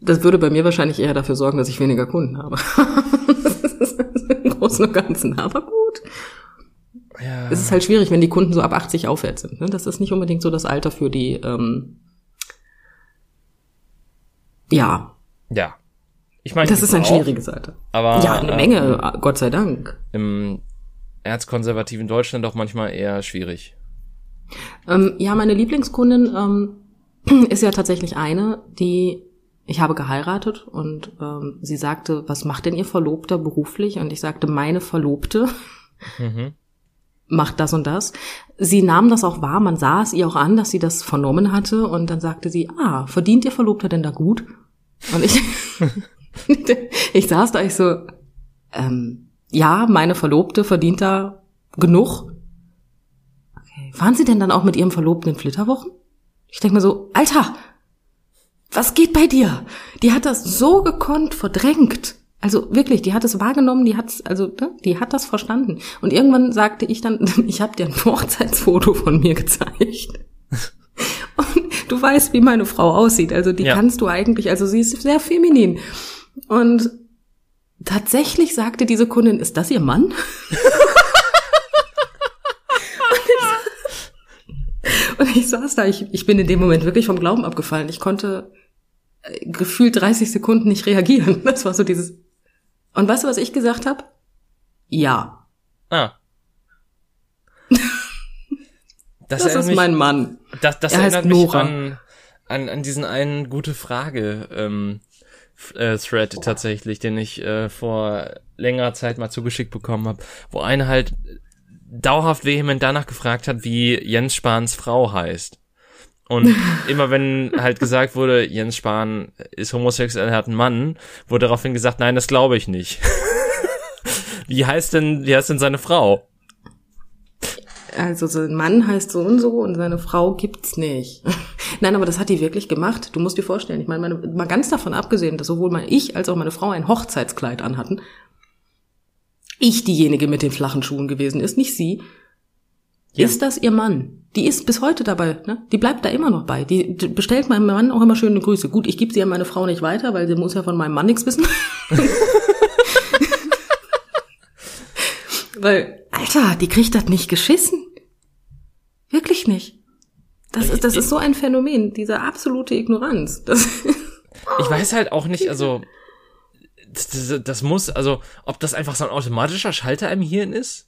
Das würde bei mir wahrscheinlich eher dafür sorgen, dass ich weniger Kunden habe. Im Großen und Ganzen, aber gut. Ja. Es ist halt schwierig, wenn die Kunden so ab 80 aufwärts sind. Ne? Das ist nicht unbedingt so das Alter für die, ähm, ja, ja. Ich meine, das ist ein auch, schwieriges Alter. Aber ja, eine Menge, ähm, Gott sei Dank. Im erzkonservativen Deutschland auch manchmal eher schwierig. Ähm, ja, meine Lieblingskundin ähm, ist ja tatsächlich eine, die ich habe geheiratet und ähm, sie sagte, was macht denn ihr Verlobter beruflich? Und ich sagte, meine Verlobte mhm. macht das und das. Sie nahm das auch wahr, man sah es ihr auch an, dass sie das vernommen hatte und dann sagte sie, ah, verdient ihr Verlobter denn da gut? Und ich, ich saß da, ich so, ähm, ja, meine Verlobte verdient da genug. Okay. Waren Sie denn dann auch mit Ihrem Verlobten in Flitterwochen? Ich denke mir so, Alter, was geht bei dir? Die hat das so gekonnt verdrängt. Also wirklich, die hat es wahrgenommen, die hat's, also ne, die hat das verstanden. Und irgendwann sagte ich dann, ich habe dir ein Hochzeitsfoto von mir gezeigt. Und du weißt, wie meine Frau aussieht. Also die ja. kannst du eigentlich, also sie ist sehr feminin. Und tatsächlich sagte diese Kundin, ist das ihr Mann? Und ich saß da, ich, ich bin in dem Moment wirklich vom Glauben abgefallen. Ich konnte äh, gefühlt 30 Sekunden nicht reagieren. Das war so dieses. Und weißt du, was ich gesagt habe? Ja. Ah. Das, das ist mich, mein Mann. Das, das er erinnert mich Nora. an, an, an diesen einen gute Frage ähm, äh, Thread tatsächlich, den ich äh, vor längerer Zeit mal zugeschickt bekommen habe, wo einer halt dauerhaft vehement danach gefragt hat, wie Jens Spahns Frau heißt. Und immer wenn halt gesagt wurde, Jens Spahn ist homosexuell, er hat einen Mann, wurde daraufhin gesagt, nein, das glaube ich nicht. wie heißt denn, wie heißt denn seine Frau? Also sein Mann heißt so und so und seine Frau gibt's nicht. Nein, aber das hat die wirklich gemacht. Du musst dir vorstellen, ich meine, meine, mal ganz davon abgesehen, dass sowohl mal ich als auch meine Frau ein Hochzeitskleid anhatten, ich diejenige mit den flachen Schuhen gewesen ist, nicht sie. Ja. Ist das ihr Mann? Die ist bis heute dabei, ne? Die bleibt da immer noch bei. Die bestellt meinem Mann auch immer schöne Grüße. Gut, ich gebe sie an meine Frau nicht weiter, weil sie muss ja von meinem Mann nichts wissen. weil, Alter, die kriegt das nicht geschissen. Wirklich nicht. Das ist, das ist so ein Phänomen, diese absolute Ignoranz. Das ich weiß halt auch nicht, also das, das, muss, also ob das einfach so ein automatischer Schalter im Hirn ist,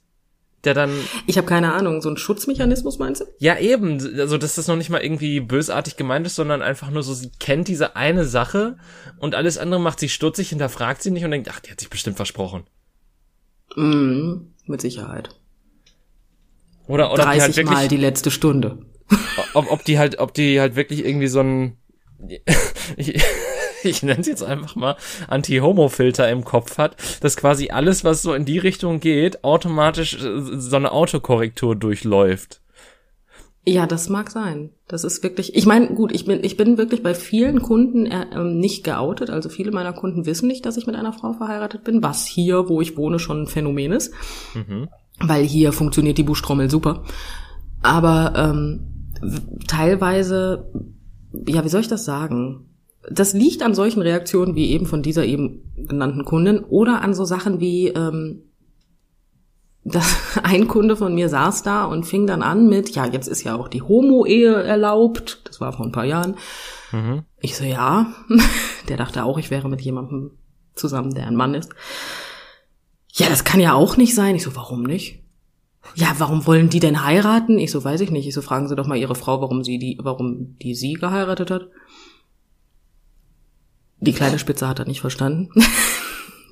der dann. Ich habe keine Ahnung, so ein Schutzmechanismus meinst du? Ja eben, also dass das noch nicht mal irgendwie bösartig gemeint ist, sondern einfach nur so, sie kennt diese eine Sache und alles andere macht sie stutzig, hinterfragt sie nicht und denkt, ach, die hat sich bestimmt versprochen. Mm, mit Sicherheit. Oder, oder 30 die halt wirklich, Mal die letzte Stunde. Ob, ob die halt, ob die halt wirklich irgendwie so ein, ich, ich nenne es jetzt einfach mal Anti-Homo-Filter im Kopf hat, dass quasi alles, was so in die Richtung geht, automatisch äh, so eine Autokorrektur durchläuft. Ja, das mag sein. Das ist wirklich. Ich meine, gut, ich bin ich bin wirklich bei vielen Kunden äh, ähm, nicht geoutet. Also viele meiner Kunden wissen nicht, dass ich mit einer Frau verheiratet bin, was hier, wo ich wohne, schon ein Phänomen ist. Mhm weil hier funktioniert die Buschtrommel super. Aber ähm, teilweise, ja, wie soll ich das sagen? Das liegt an solchen Reaktionen wie eben von dieser eben genannten Kundin oder an so Sachen wie, ähm, dass ein Kunde von mir saß da und fing dann an mit, ja, jetzt ist ja auch die Homo-Ehe erlaubt. Das war vor ein paar Jahren. Mhm. Ich so, ja. Der dachte auch, ich wäre mit jemandem zusammen, der ein Mann ist. Ja, das kann ja auch nicht sein. Ich so, warum nicht? Ja, warum wollen die denn heiraten? Ich so, weiß ich nicht. Ich so, fragen Sie doch mal Ihre Frau, warum sie die, warum die sie geheiratet hat. Die kleine Spitze hat er nicht verstanden.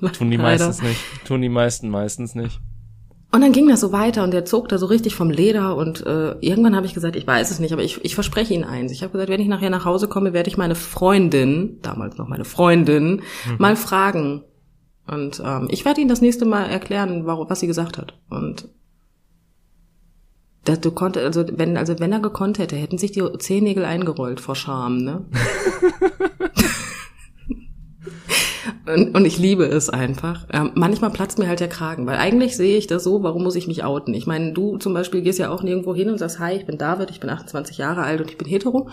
Tun die meistens nicht. Tun die meisten meistens nicht. Und dann ging das so weiter und der zog da so richtig vom Leder und äh, irgendwann habe ich gesagt, ich weiß es nicht, aber ich, ich verspreche Ihnen eins. Ich habe gesagt, wenn ich nachher nach Hause komme, werde ich meine Freundin, damals noch meine Freundin, mhm. mal fragen. Und ähm, ich werde Ihnen das nächste Mal erklären, warum, was sie gesagt hat. Und dass du konnte, also wenn, also wenn er gekonnt hätte, hätten sich die Zehennägel eingerollt vor Scham, ne? Und, und ich liebe es einfach. Ähm, manchmal platzt mir halt der Kragen, weil eigentlich sehe ich das so, warum muss ich mich outen? Ich meine, du zum Beispiel gehst ja auch nirgendwo hin und sagst, hi, ich bin David, ich bin 28 Jahre alt und ich bin hetero.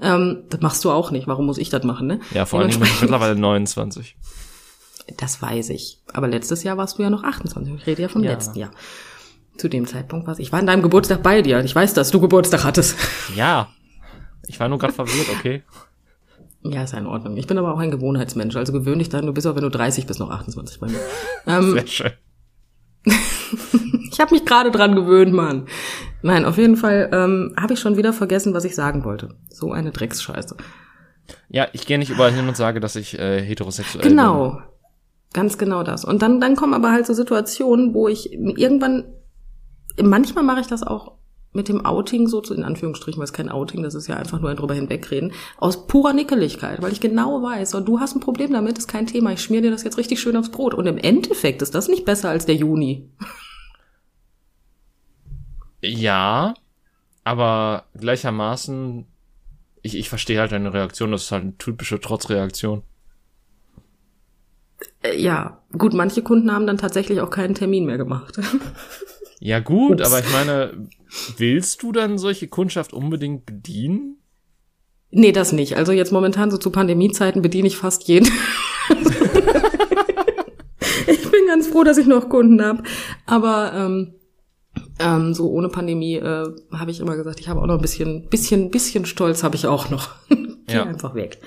Ähm, das machst du auch nicht. Warum muss ich das machen, ne? Ja, vor allem bin ich mittlerweile 29. Das weiß ich. Aber letztes Jahr warst du ja noch 28. Ich rede ja vom ja. letzten Jahr. Zu dem Zeitpunkt war ich. Ich war an deinem Geburtstag bei dir. Ich weiß, dass du Geburtstag hattest. Ja. Ich war nur gerade verwirrt, okay. Ja, ist ja in Ordnung. Ich bin aber auch ein Gewohnheitsmensch. Also gewöhn dich dann, du bist auch, wenn du 30 bist, noch 28 bei mir. Ähm, Sehr schön. ich habe mich gerade dran gewöhnt, Mann. Nein, auf jeden Fall ähm, habe ich schon wieder vergessen, was ich sagen wollte. So eine Drecksscheiße. Ja, ich gehe nicht überall hin und sage, dass ich äh, heterosexuell genau. bin. Genau. Ganz genau das. Und dann, dann kommen aber halt so Situationen, wo ich irgendwann, manchmal mache ich das auch mit dem Outing so zu, in Anführungsstrichen, weil es kein Outing, das ist ja einfach nur ein drüber hinwegreden, aus purer Nickeligkeit, weil ich genau weiß, und du hast ein Problem damit, ist kein Thema, ich schmier dir das jetzt richtig schön aufs Brot. Und im Endeffekt ist das nicht besser als der Juni. Ja, aber gleichermaßen, ich, ich verstehe halt deine Reaktion, das ist halt eine typische Trotzreaktion. Äh, ja, gut, manche Kunden haben dann tatsächlich auch keinen Termin mehr gemacht. Ja gut, Ups. aber ich meine, willst du dann solche Kundschaft unbedingt bedienen? Nee, das nicht. Also jetzt momentan so zu Pandemiezeiten bediene ich fast jeden. ich bin ganz froh, dass ich noch Kunden habe. Aber ähm, ähm, so ohne Pandemie äh, habe ich immer gesagt, ich habe auch noch ein bisschen, bisschen, bisschen Stolz habe ich auch noch. Geh ja. einfach weg.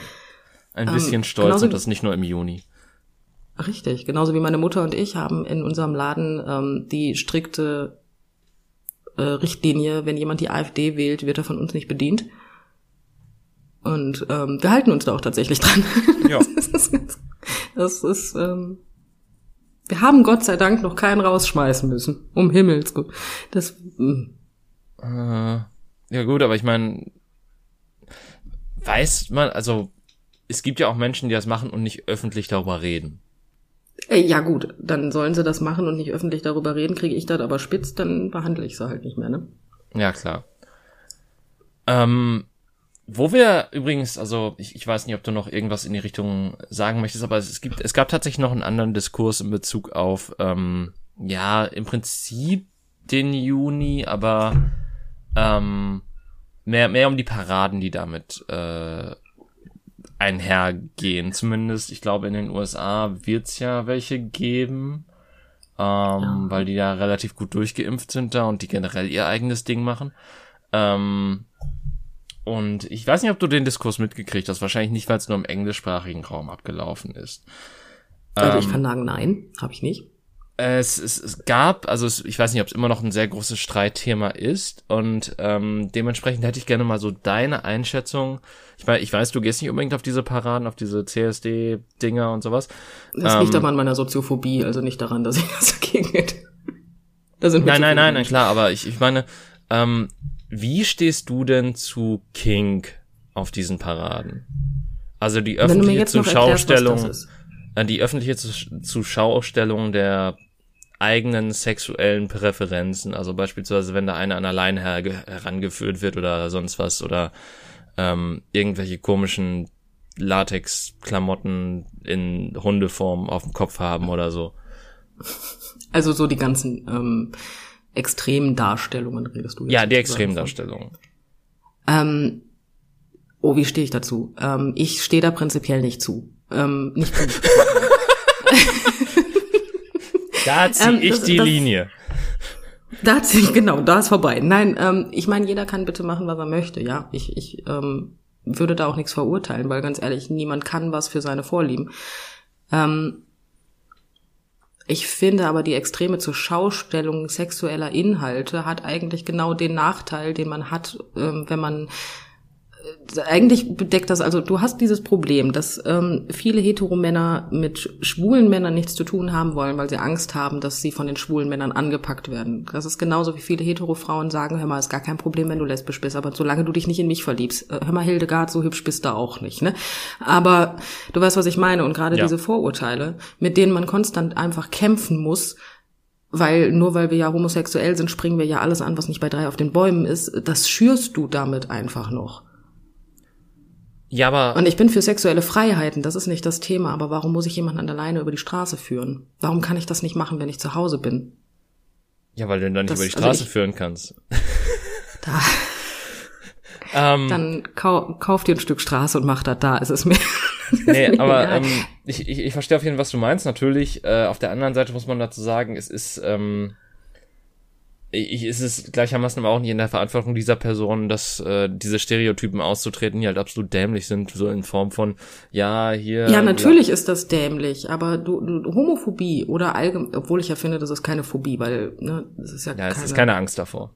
Ein bisschen ähm, Stolz und das nicht nur im Juni. Richtig, genauso wie meine Mutter und ich haben in unserem Laden ähm, die strikte äh, Richtlinie, wenn jemand die AfD wählt, wird er von uns nicht bedient. Und ähm, wir halten uns da auch tatsächlich dran. Ja. das ist, das ist ähm, wir haben Gott sei Dank noch keinen rausschmeißen müssen. Um Himmels Gott. Das. Mh. Äh, ja gut, aber ich meine, weiß man, also es gibt ja auch Menschen, die das machen und nicht öffentlich darüber reden. Ey, Ja gut, dann sollen sie das machen und nicht öffentlich darüber reden, kriege ich das aber spitz, dann behandle ich sie halt nicht mehr, ne? Ja, klar. Ähm, wo wir übrigens, also ich, ich weiß nicht, ob du noch irgendwas in die Richtung sagen möchtest, aber es, gibt, es gab tatsächlich noch einen anderen Diskurs in Bezug auf, ähm, ja, im Prinzip den Juni, aber ähm, mehr, mehr um die Paraden, die damit äh, einhergehen. Zumindest, ich glaube, in den USA wird's ja welche geben, ähm, ja. weil die ja relativ gut durchgeimpft sind da und die generell ihr eigenes Ding machen. Ähm, und ich weiß nicht, ob du den Diskurs mitgekriegt hast. Wahrscheinlich nicht, weil es nur im englischsprachigen Raum abgelaufen ist. Also ich ähm, kann sagen, nein, habe ich nicht. Es, es, es gab, also es, ich weiß nicht, ob es immer noch ein sehr großes Streitthema ist und ähm, dementsprechend hätte ich gerne mal so deine Einschätzung. Ich weiß, ich weiß, du gehst nicht unbedingt auf diese Paraden, auf diese CSD-Dinger und sowas. Das ähm, liegt aber an meiner Soziophobie, also nicht daran, dass ich das dagegen hätte. Da sind nein, nein, nein, nein, klar, aber ich, ich meine, ähm, wie stehst du denn zu King auf diesen Paraden? Also die öffentliche Zuschaustellung, äh, die öffentliche Zuschaustellung der eigenen sexuellen Präferenzen, also beispielsweise wenn da eine an alleine her herangeführt wird oder sonst was oder ähm, irgendwelche komischen Latex-Klamotten in Hundeform auf dem Kopf haben oder so. Also so die ganzen ähm, extremen Darstellungen redest du jetzt. Ja, die extremen Darstellungen. Ähm, oh, wie stehe ich dazu? Ähm, ich stehe da prinzipiell nicht zu. Ähm, nicht gut. da ziehe ähm, ich die das, Linie. Da ziehe ich, genau, da ist vorbei. Nein, ähm, ich meine, jeder kann bitte machen, was er möchte, ja. Ich, ich ähm, würde da auch nichts verurteilen, weil ganz ehrlich, niemand kann was für seine Vorlieben. Ähm, ich finde aber die Extreme zur Schaustellung sexueller Inhalte hat eigentlich genau den Nachteil, den man hat, ähm, wenn man eigentlich bedeckt das, also du hast dieses Problem, dass ähm, viele Heteromänner mit schwulen Männern nichts zu tun haben wollen, weil sie Angst haben, dass sie von den schwulen Männern angepackt werden. Das ist genauso wie viele Hetero-Frauen sagen, hör mal, ist gar kein Problem, wenn du lesbisch bist, aber solange du dich nicht in mich verliebst, äh, hör mal, Hildegard, so hübsch bist du auch nicht, ne? Aber du weißt, was ich meine und gerade ja. diese Vorurteile, mit denen man konstant einfach kämpfen muss, weil nur weil wir ja homosexuell sind, springen wir ja alles an, was nicht bei drei auf den Bäumen ist, das schürst du damit einfach noch. Ja, aber. Und ich bin für sexuelle Freiheiten, das ist nicht das Thema, aber warum muss ich jemanden an der Leine über die Straße führen? Warum kann ich das nicht machen, wenn ich zu Hause bin? Ja, weil du dann nicht das, über die also Straße also ich, führen kannst. Da. ähm, dann kau kauf dir ein Stück Straße und mach das da, ist es mir. nee, aber ähm, ich, ich, ich verstehe auf jeden Fall, was du meinst. Natürlich, äh, auf der anderen Seite muss man dazu sagen, es ist, ähm, ich, ist es gleichermaßen aber auch nicht in der Verantwortung dieser Person, dass äh, diese Stereotypen auszutreten, die halt absolut dämlich sind, so in Form von, ja, hier. Ja, natürlich ist das dämlich, aber du, du Homophobie oder allgemein, obwohl ich ja finde, das ist keine Phobie, weil, ne, das ist ja, ja keine, es ist keine Angst davor.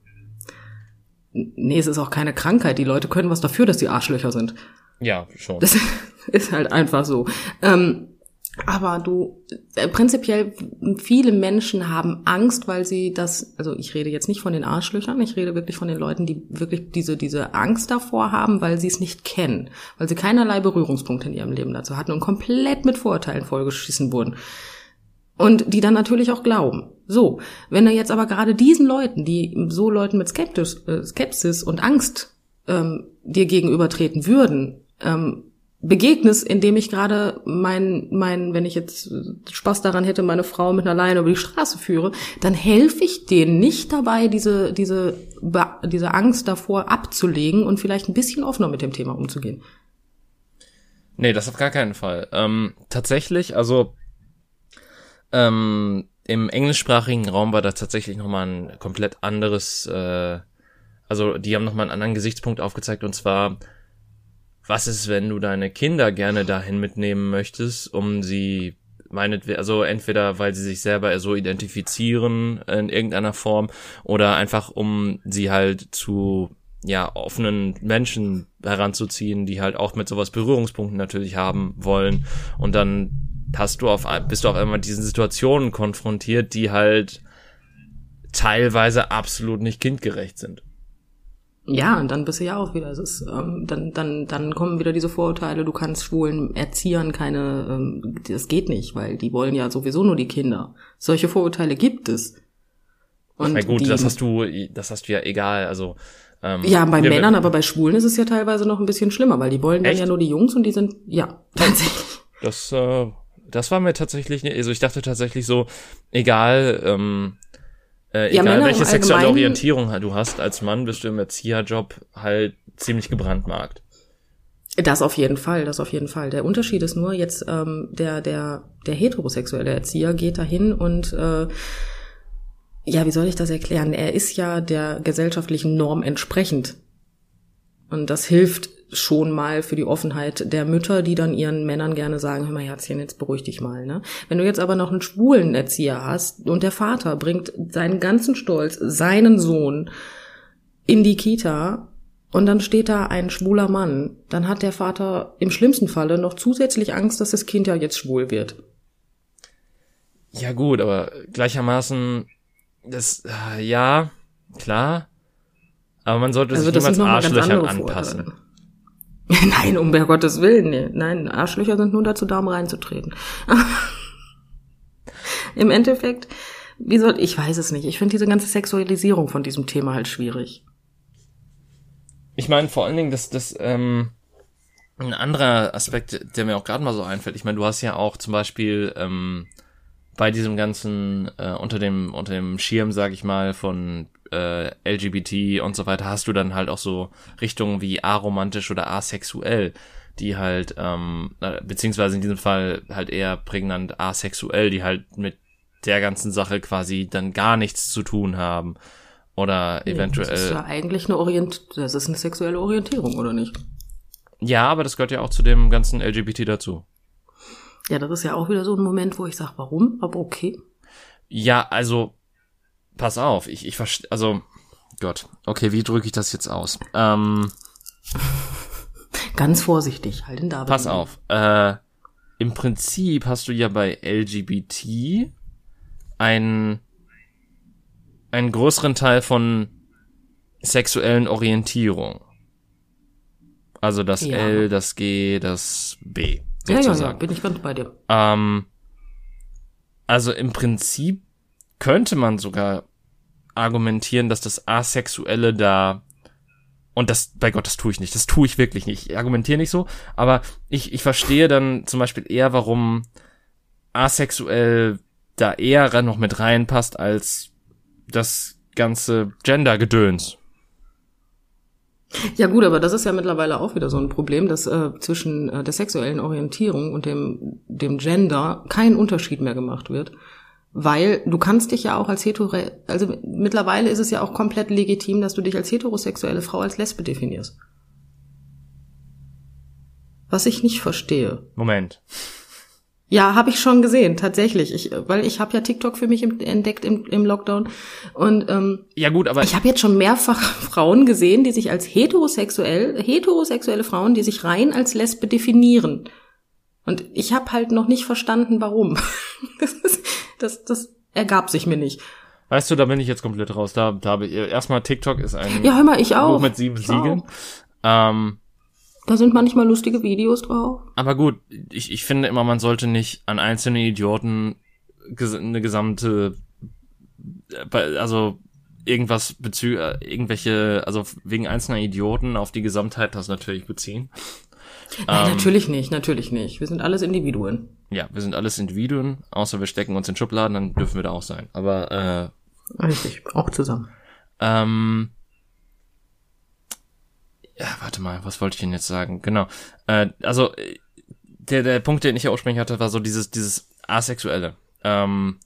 Nee, es ist auch keine Krankheit. Die Leute können was dafür, dass die Arschlöcher sind. Ja, schon. Das ist halt einfach so. Ähm, aber du, äh, prinzipiell, viele Menschen haben Angst, weil sie das, also ich rede jetzt nicht von den Arschlöchern, ich rede wirklich von den Leuten, die wirklich diese, diese Angst davor haben, weil sie es nicht kennen, weil sie keinerlei Berührungspunkte in ihrem Leben dazu hatten und komplett mit Vorurteilen vollgeschissen wurden. Und die dann natürlich auch glauben. So, wenn er jetzt aber gerade diesen Leuten, die so Leuten mit Skeptis, äh, Skepsis und Angst ähm, dir gegenübertreten würden, ähm, begegnest, indem ich gerade mein, mein, wenn ich jetzt Spaß daran hätte, meine Frau mit einer Leine über die Straße führe, dann helfe ich denen nicht dabei, diese, diese, diese Angst davor abzulegen und vielleicht ein bisschen offener mit dem Thema umzugehen. Nee, das auf gar keinen Fall. Ähm, tatsächlich, also ähm, im englischsprachigen Raum war da tatsächlich nochmal ein komplett anderes, äh, also die haben nochmal einen anderen Gesichtspunkt aufgezeigt und zwar was ist, wenn du deine Kinder gerne dahin mitnehmen möchtest, um sie meinetwegen, also entweder weil sie sich selber so identifizieren in irgendeiner Form oder einfach um sie halt zu ja offenen Menschen heranzuziehen, die halt auch mit sowas Berührungspunkten natürlich haben wollen und dann hast du auf bist du auf einmal diesen Situationen konfrontiert, die halt teilweise absolut nicht kindgerecht sind. Ja, und dann bist du ja auch wieder. Es ist, ähm, dann, dann, dann kommen wieder diese Vorurteile, du kannst schwulen Erziehern keine, ähm, das geht nicht, weil die wollen ja sowieso nur die Kinder. Solche Vorurteile gibt es. Und Na gut, die, das hast du, das hast du ja egal, also. Ähm, ja, bei Männern, aber bei Schwulen ist es ja teilweise noch ein bisschen schlimmer, weil die wollen dann ja nur die Jungs und die sind, ja, tatsächlich. Das, äh, das war mir tatsächlich, also ich dachte tatsächlich so, egal, ähm, äh, ja, egal Männer welche sexuelle Orientierung du hast, als Mann bist du im Erzieherjob halt ziemlich gebrandmarkt. Das auf jeden Fall, das auf jeden Fall. Der Unterschied ist nur jetzt, ähm, der, der, der heterosexuelle Erzieher geht dahin und äh, ja, wie soll ich das erklären? Er ist ja der gesellschaftlichen Norm entsprechend. Und das hilft schon mal für die Offenheit der Mütter, die dann ihren Männern gerne sagen, hör mal Herzchen, jetzt beruhig dich mal. Ne? Wenn du jetzt aber noch einen schwulen Erzieher hast und der Vater bringt seinen ganzen Stolz, seinen Sohn in die Kita und dann steht da ein schwuler Mann, dann hat der Vater im schlimmsten Falle noch zusätzlich Angst, dass das Kind ja jetzt schwul wird. Ja gut, aber gleichermaßen, das, äh, ja, klar, aber man sollte also sich niemals Arschlöchern anpassen. Vorteile. Nein, um bei Gottes Willen. Nee. Nein, Arschlöcher sind nur dazu da, um reinzutreten. Im Endeffekt, wie soll, ich weiß es nicht. Ich finde diese ganze Sexualisierung von diesem Thema halt schwierig. Ich meine, vor allen Dingen, dass das, ähm, ein anderer Aspekt, der mir auch gerade mal so einfällt. Ich meine, du hast ja auch zum Beispiel, ähm, bei diesem ganzen, äh, unter dem, unter dem Schirm, sag ich mal, von äh, LGBT und so weiter, hast du dann halt auch so Richtungen wie aromantisch oder asexuell, die halt, ähm, beziehungsweise in diesem Fall halt eher prägnant asexuell, die halt mit der ganzen Sache quasi dann gar nichts zu tun haben. Oder eventuell. Das ist ja eigentlich eine Orient, das ist eine sexuelle Orientierung, oder nicht? Ja, aber das gehört ja auch zu dem ganzen LGBT dazu. Ja, das ist ja auch wieder so ein Moment, wo ich sage, warum? Aber okay. Ja, also, pass auf, ich, ich verstehe, also, Gott, okay, wie drücke ich das jetzt aus? Ähm, Ganz vorsichtig, halt in da. Pass auf, äh, im Prinzip hast du ja bei LGBT einen, einen größeren Teil von sexuellen Orientierung. Also das ja. L, das G, das B. Sozusagen. Ja, ja, ja, bin ich ganz bei dir. Ähm, also im Prinzip könnte man sogar argumentieren, dass das Asexuelle da und das, bei Gott, das tue ich nicht. Das tue ich wirklich nicht. Ich argumentiere nicht so, aber ich, ich verstehe dann zum Beispiel eher, warum asexuell da eher noch mit reinpasst als das ganze Gender-Gedöns. Ja gut, aber das ist ja mittlerweile auch wieder so ein Problem, dass äh, zwischen äh, der sexuellen Orientierung und dem, dem Gender kein Unterschied mehr gemacht wird. Weil du kannst dich ja auch als hetero, also mittlerweile ist es ja auch komplett legitim, dass du dich als heterosexuelle Frau als Lesbe definierst. Was ich nicht verstehe. Moment. Ja, habe ich schon gesehen, tatsächlich. Ich, weil ich habe ja TikTok für mich entdeckt im, im Lockdown. Und ähm, ja gut, aber ich habe jetzt schon mehrfach Frauen gesehen, die sich als heterosexuell, heterosexuelle Frauen, die sich rein als Lesbe definieren. Und ich habe halt noch nicht verstanden, warum. Das, ist, das, das ergab sich mir nicht. Weißt du, da bin ich jetzt komplett raus. Da, da habe ich erstmal TikTok ist ein ja, hör mal, ich auch. Buch mit sieben Siegeln. Ähm, da sind manchmal lustige Videos drauf. Aber gut, ich, ich finde immer, man sollte nicht an einzelne Idioten eine gesamte, äh, also irgendwas bezü äh, irgendwelche, also wegen einzelner Idioten auf die Gesamtheit das natürlich beziehen. Nein, ähm, natürlich nicht, natürlich nicht. Wir sind alles Individuen. Ja, wir sind alles Individuen, außer wir stecken uns in Schubladen, dann dürfen wir da auch sein. Aber äh, richtig, auch zusammen. Ähm, ja, warte mal, was wollte ich denn jetzt sagen? Genau. Äh, also der der Punkt, den ich ja ursprünglich hatte, war so dieses dieses asexuelle. Ähm,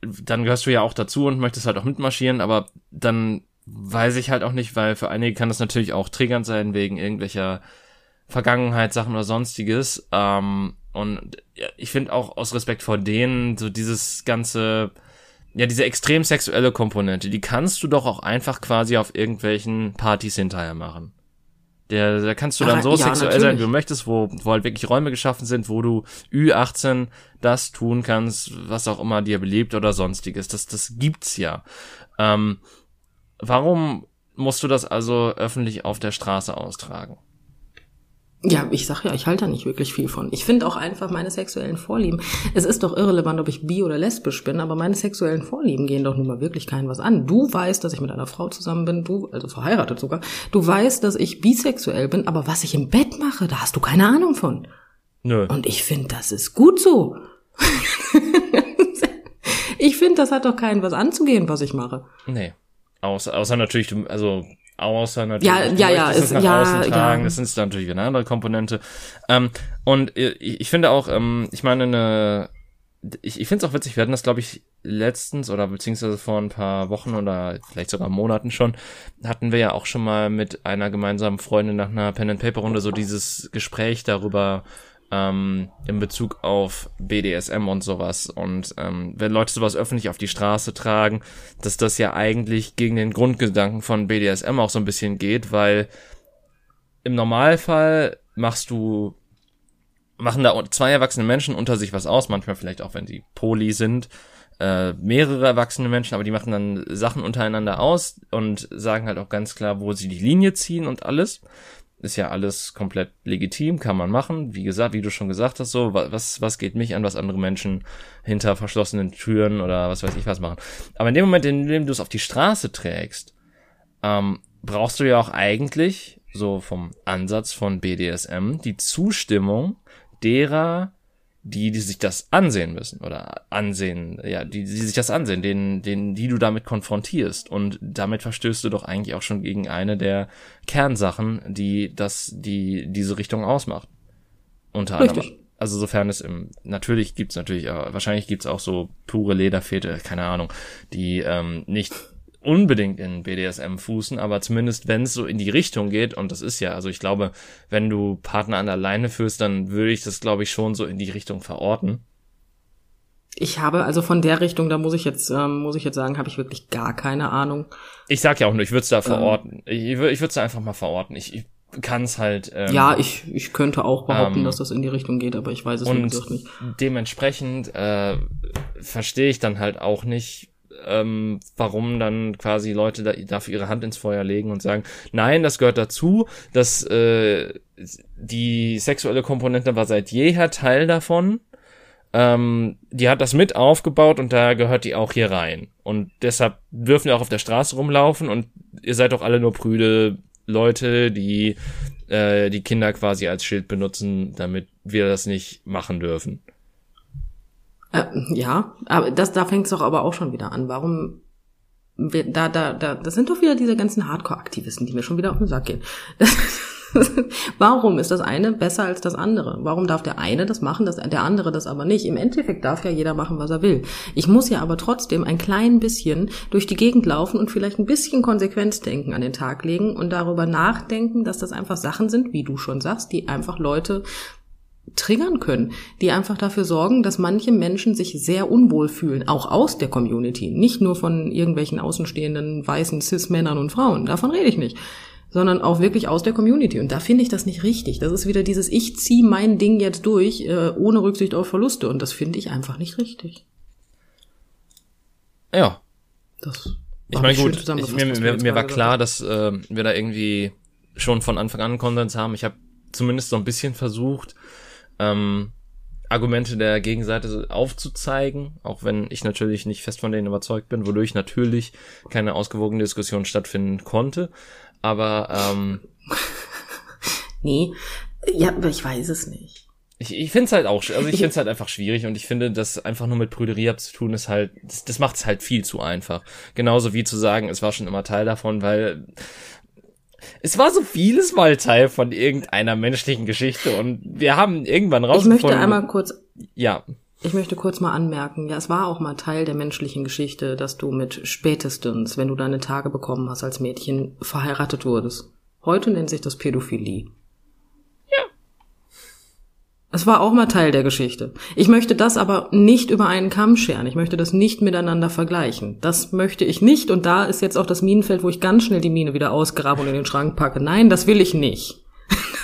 dann gehörst du ja auch dazu und möchtest halt auch mitmarschieren, aber dann weiß ich halt auch nicht, weil für einige kann das natürlich auch triggernd sein wegen irgendwelcher Vergangenheitssachen oder sonstiges. Ähm, und ich finde auch aus Respekt vor denen so dieses ganze ja, diese extrem sexuelle Komponente, die kannst du doch auch einfach quasi auf irgendwelchen Partys hinterher machen. Der, da kannst du dann Ach, so ja, sexuell natürlich. sein, wie du möchtest, wo, wo halt wirklich Räume geschaffen sind, wo du Ü18 das tun kannst, was auch immer dir beliebt oder sonstiges. Das, das gibt's ja. Ähm, warum musst du das also öffentlich auf der Straße austragen? Ja, ich sag ja, ich halte da nicht wirklich viel von. Ich finde auch einfach meine sexuellen Vorlieben. Es ist doch irrelevant, ob ich bi oder lesbisch bin, aber meine sexuellen Vorlieben gehen doch nun mal wirklich keinen was an. Du weißt, dass ich mit einer Frau zusammen bin, du, also verheiratet sogar. Du weißt, dass ich bisexuell bin, aber was ich im Bett mache, da hast du keine Ahnung von. Nö. Und ich finde, das ist gut so. ich finde, das hat doch keinen was anzugehen, was ich mache. Nee. Außer, außer natürlich, also außer natürlich ja, ja, ja, es, nach ja, außen tragen. Ja. Das ist natürlich eine andere Komponente. Ähm, und ich, ich finde auch, ähm, ich meine, eine, ich, ich finde es auch witzig, wir hatten das, glaube ich, letztens oder beziehungsweise vor ein paar Wochen oder vielleicht sogar Monaten schon, hatten wir ja auch schon mal mit einer gemeinsamen Freundin nach einer Pen-and-Paper-Runde so dieses Gespräch darüber, ähm, in Bezug auf BDSM und sowas. Und ähm, wenn Leute sowas öffentlich auf die Straße tragen, dass das ja eigentlich gegen den Grundgedanken von BDSM auch so ein bisschen geht, weil im Normalfall machst du, machen da zwei erwachsene Menschen unter sich was aus, manchmal vielleicht auch, wenn sie poly sind, äh, mehrere erwachsene Menschen, aber die machen dann Sachen untereinander aus und sagen halt auch ganz klar, wo sie die Linie ziehen und alles ist ja alles komplett legitim, kann man machen. Wie gesagt, wie du schon gesagt hast, so, was, was geht mich an, was andere Menschen hinter verschlossenen Türen oder was weiß ich was machen. Aber in dem Moment, in dem du es auf die Straße trägst, ähm, brauchst du ja auch eigentlich, so vom Ansatz von BDSM, die Zustimmung derer, die, die sich das ansehen müssen oder ansehen, ja, die, die sich das ansehen, denen, denen, die du damit konfrontierst. Und damit verstößt du doch eigentlich auch schon gegen eine der Kernsachen, die das, die diese Richtung ausmacht. Unter Richtig. anderem. Also sofern es im, natürlich gibt's natürlich, wahrscheinlich gibt's auch so pure Lederfete, keine Ahnung, die ähm, nicht unbedingt in BDSM fußen, aber zumindest wenn es so in die Richtung geht, und das ist ja, also ich glaube, wenn du Partner an der Leine führst, dann würde ich das, glaube ich, schon so in die Richtung verorten. Ich habe also von der Richtung, da muss ich jetzt, ähm, muss ich jetzt sagen, habe ich wirklich gar keine Ahnung. Ich sag ja auch nur, ich würde es da verorten. Ich, ich würde es da einfach mal verorten. Ich, ich kann es halt. Ähm, Ja, ich, ich könnte auch behaupten, ähm, dass das in die Richtung geht, aber ich weiß es wie und gesagt nicht. dementsprechend äh, verstehe ich dann halt auch nicht, ähm, warum dann quasi Leute da, dafür ihre Hand ins Feuer legen und sagen, nein, das gehört dazu, dass äh, die sexuelle Komponente war seit jeher Teil davon. Ähm, die hat das mit aufgebaut und da gehört die auch hier rein. Und deshalb dürfen wir auch auf der Straße rumlaufen und ihr seid doch alle nur prüde Leute, die äh, die Kinder quasi als Schild benutzen, damit wir das nicht machen dürfen. Äh, ja, aber das, da fängt es doch aber auch schon wieder an. Warum wir, da, da, da, das sind doch wieder diese ganzen Hardcore-Aktivisten, die mir schon wieder auf den Sack gehen. Warum ist das eine besser als das andere? Warum darf der eine das machen, das, der andere das aber nicht? Im Endeffekt darf ja jeder machen, was er will. Ich muss ja aber trotzdem ein klein bisschen durch die Gegend laufen und vielleicht ein bisschen Konsequenzdenken an den Tag legen und darüber nachdenken, dass das einfach Sachen sind, wie du schon sagst, die einfach Leute triggern können, die einfach dafür sorgen, dass manche Menschen sich sehr unwohl fühlen, auch aus der Community, nicht nur von irgendwelchen außenstehenden weißen Cis-Männern und Frauen, davon rede ich nicht, sondern auch wirklich aus der Community. Und da finde ich das nicht richtig. Das ist wieder dieses Ich zieh mein Ding jetzt durch, äh, ohne Rücksicht auf Verluste. Und das finde ich einfach nicht richtig. Ja, Das ich meine gut, ich, mir, mir, mir war klar, dass äh, wir da irgendwie schon von Anfang an Konsens haben. Ich habe zumindest so ein bisschen versucht, ähm, Argumente der Gegenseite aufzuzeigen, auch wenn ich natürlich nicht fest von denen überzeugt bin, wodurch natürlich keine ausgewogene Diskussion stattfinden konnte. Aber ähm. Nee, ja, aber ich weiß es nicht. ich, ich finde es halt auch, also ich Ich- finde es halt einfach schwierig und ich finde, das einfach nur mit Prüderie abzutun, ist halt, das, das macht es halt viel zu einfach. Genauso wie zu sagen, es war schon immer Teil davon, weil es war so vieles mal Teil von irgendeiner menschlichen Geschichte und wir haben irgendwann Ich rausgefunden. möchte einmal kurz ja, Ich möchte kurz mal anmerken, ja, es war auch mal Teil der menschlichen Geschichte, dass du mit spätestens, wenn du deine Tage bekommen hast als Mädchen, verheiratet wurdest. Heute nennt sich das Pädophilie. Es war auch mal Teil der Geschichte. Ich möchte das aber nicht über einen Kamm scheren. Ich möchte das nicht miteinander vergleichen. Das möchte ich nicht. Und da ist jetzt auch das Minenfeld, wo ich ganz schnell die Mine wieder ausgrabe und in den Schrank packe. Nein, das will ich nicht.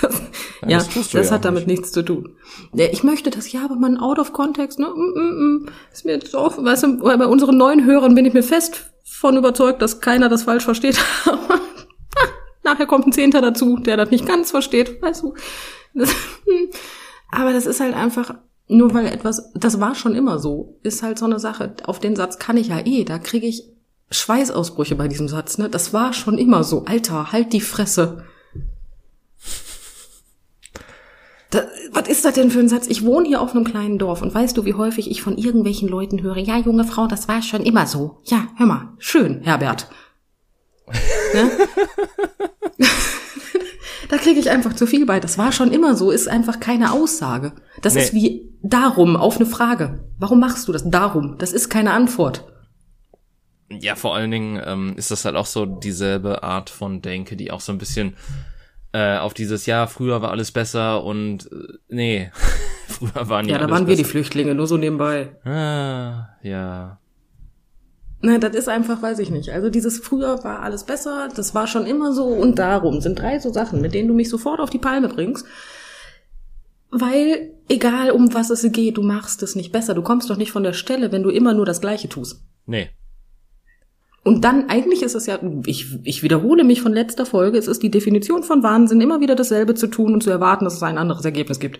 Das, Ja, ja, das das, ja hat damit nichts zu tun. Ich möchte das, ja, aber man out of context, ne? Mm, mm, mm. Ist mir jetzt auch, weißt du, bei unseren neuen Hörern bin ich mir fest von überzeugt, dass keiner das falsch versteht. Nachher kommt ein Zehnter dazu, der das nicht ganz versteht, weißt du. Das, hm. Aber das ist halt einfach, nur weil etwas, das war schon immer so, ist halt so eine Sache. Auf den Satz kann ich ja eh, da kriege ich Schweißausbrüche bei diesem Satz, ne? Das war schon immer so. Alter, halt die Fresse. Da, was ist das denn für ein Satz? Ich wohne hier auf einem kleinen Dorf und weißt du, wie häufig ich von irgendwelchen Leuten höre, ja, junge Frau, das war schon immer so. Ja, hör mal, schön, Herbert. Ne? da kriege ich einfach zu viel bei. Das war schon immer so, ist einfach keine Aussage. Das Nee. ist wie darum auf eine Frage. Warum machst du das? Darum. Das ist keine Antwort. ja, vor allen Dingen ähm, ist das halt auch so dieselbe Art von Denke, die auch so ein bisschen äh, auf dieses, ja, früher war alles besser und äh, nee, früher waren Ja, da alles waren wir die besser. Flüchtlinge, nur so nebenbei. Ah, ja. Nein, das ist einfach, weiß ich nicht. Also dieses früher war alles besser, das war schon immer so und darum sind drei so Sachen, mit denen du mich sofort auf die Palme bringst. Weil, egal um was es geht, du machst es nicht besser. Du kommst doch nicht von der Stelle, wenn du immer nur das Gleiche tust. Nee. Und dann, eigentlich ist es ja, ich, ich wiederhole mich von letzter Folge, es ist die Definition von Wahnsinn, immer wieder dasselbe zu tun und zu erwarten, dass es ein anderes Ergebnis gibt.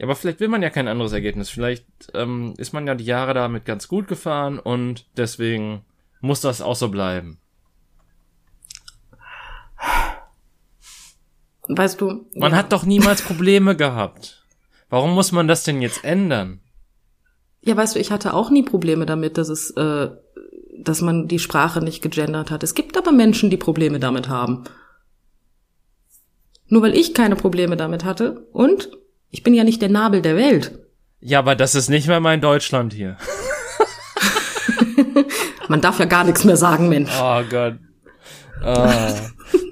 Ja, aber vielleicht will man ja kein anderes Ergebnis. Vielleicht ähm, ist man ja die Jahre damit ganz gut gefahren und deswegen muss das auch so bleiben. Weißt du? Man ja. hat doch niemals Probleme gehabt. Warum muss man das denn jetzt ändern? Ja, weißt du, ich hatte auch nie Probleme damit, dass es, äh, dass man die Sprache nicht gegendert hat. Es gibt aber Menschen, die Probleme damit haben. Nur weil ich keine Probleme damit hatte und ich bin ja nicht der Nabel der Welt. Ja, aber das ist nicht mehr mein Deutschland hier. Man darf ja gar nichts mehr sagen, Mensch. Oh Gott. Ah.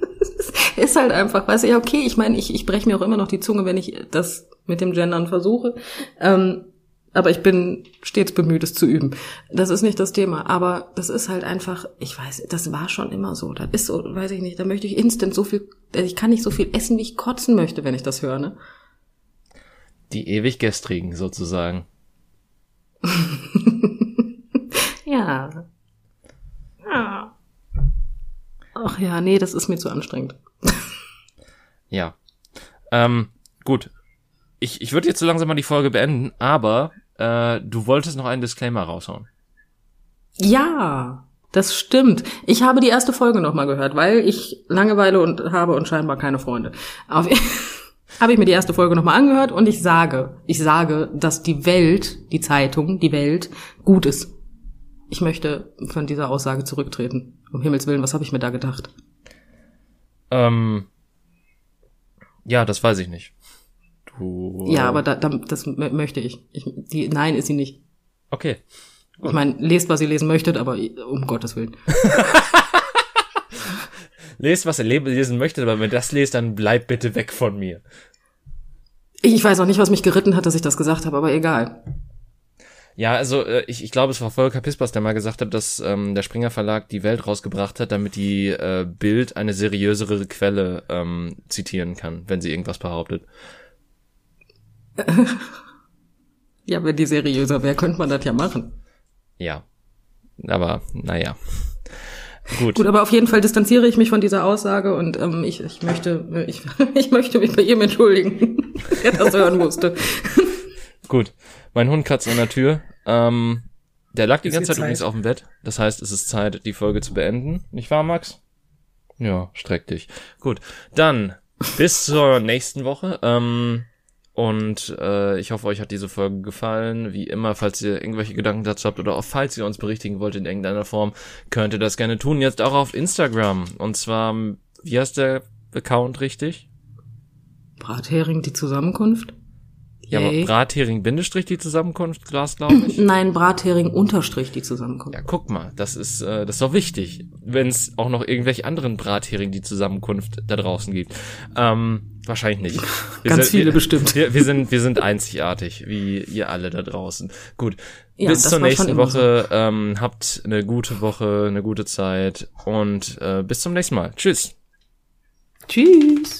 Ist halt einfach, weißt du, ja, okay, ich meine, ich, ich breche mir auch immer noch die Zunge, wenn ich das mit dem Gendern versuche. Ähm, aber ich bin stets bemüht, es zu üben. Das ist nicht das Thema. Aber das ist halt einfach, ich weiß, das war schon immer so. Das ist so, weiß ich nicht, da möchte ich instant so viel, ich kann nicht so viel essen, wie ich kotzen möchte, wenn ich das höre, ne? Die ewig gestrigen sozusagen. Ja. Ja. Ach ja, nee, das ist mir zu anstrengend. Ja. Ähm, gut. Ich, ich würde jetzt so langsam mal die Folge beenden, aber äh, du wolltest noch einen Disclaimer raushauen. Ja, das stimmt. Ich habe die erste Folge nochmal gehört, weil ich Langeweile und habe und scheinbar keine Freunde. Auf, habe ich mir die erste Folge nochmal angehört und ich sage, ich sage, dass die Welt, die Zeitung, die Welt gut ist. Ich möchte von dieser Aussage zurücktreten. Um Himmels Willen, was habe ich mir da gedacht? Ähm, ja, das weiß ich nicht. Du. Ja, aber da, da, das mö- möchte ich. ich die, nein, ist sie nicht. Okay. Ich meine, lest, was ihr lesen möchtet, aber um Gottes Willen. Lest, was ihr le- lesen möchtet, aber wenn ihr das lest, dann bleibt bitte weg von mir. Ich, ich weiß auch nicht, was mich geritten hat, dass ich das gesagt habe, aber egal. Ja, also äh, ich, ich glaube, es war Volker Pispers, der mal gesagt hat, dass ähm, der Springer Verlag die Welt rausgebracht hat, damit die äh, Bild eine seriösere Quelle ähm, zitieren kann, wenn sie irgendwas behauptet. Ja, wenn die seriöser wäre, könnte man das ja machen. Ja. Aber, naja. Gut. Gut, aber auf jeden Fall distanziere ich mich von dieser Aussage und ähm, ich, ich möchte ich, ich möchte mich bei ihm entschuldigen, der das hören musste. Gut. Mein Hund kratzt an der Tür. Ähm, der lag die Es ganze wird Zeit übrigens Zeit. auf dem Bett. Das heißt, es ist Zeit, die Folge zu beenden. Nicht wahr, Max? Ja, streck dich. Gut. Dann bis zur nächsten Woche. Ähm, und äh, ich hoffe, euch hat diese Folge gefallen. Wie immer, falls ihr irgendwelche Gedanken dazu habt oder auch falls ihr uns berichtigen wollt in irgendeiner Form, könnt ihr das gerne tun. Jetzt auch auf Instagram. Und zwar, wie heißt der Account richtig? Brathering, die Zusammenkunft? Ja, aber Yay. Brathering Bindestrich die Zusammenkunft, Glas, glaube ich. Nein, Brathering unterstrich die Zusammenkunft. Ja, guck mal, das ist, äh, das ist doch wichtig, wenn es auch noch irgendwelche anderen Brathering die Zusammenkunft da draußen gibt. Ähm, wahrscheinlich nicht. Wir Ganz sind, viele wir, bestimmt. Wir, wir sind, wir sind einzigartig, wie ihr alle da draußen. Gut. Ja, bis zur nächsten Woche. Ähm, habt eine gute Woche, eine gute Zeit und äh, bis zum nächsten Mal. Tschüss. Tschüss.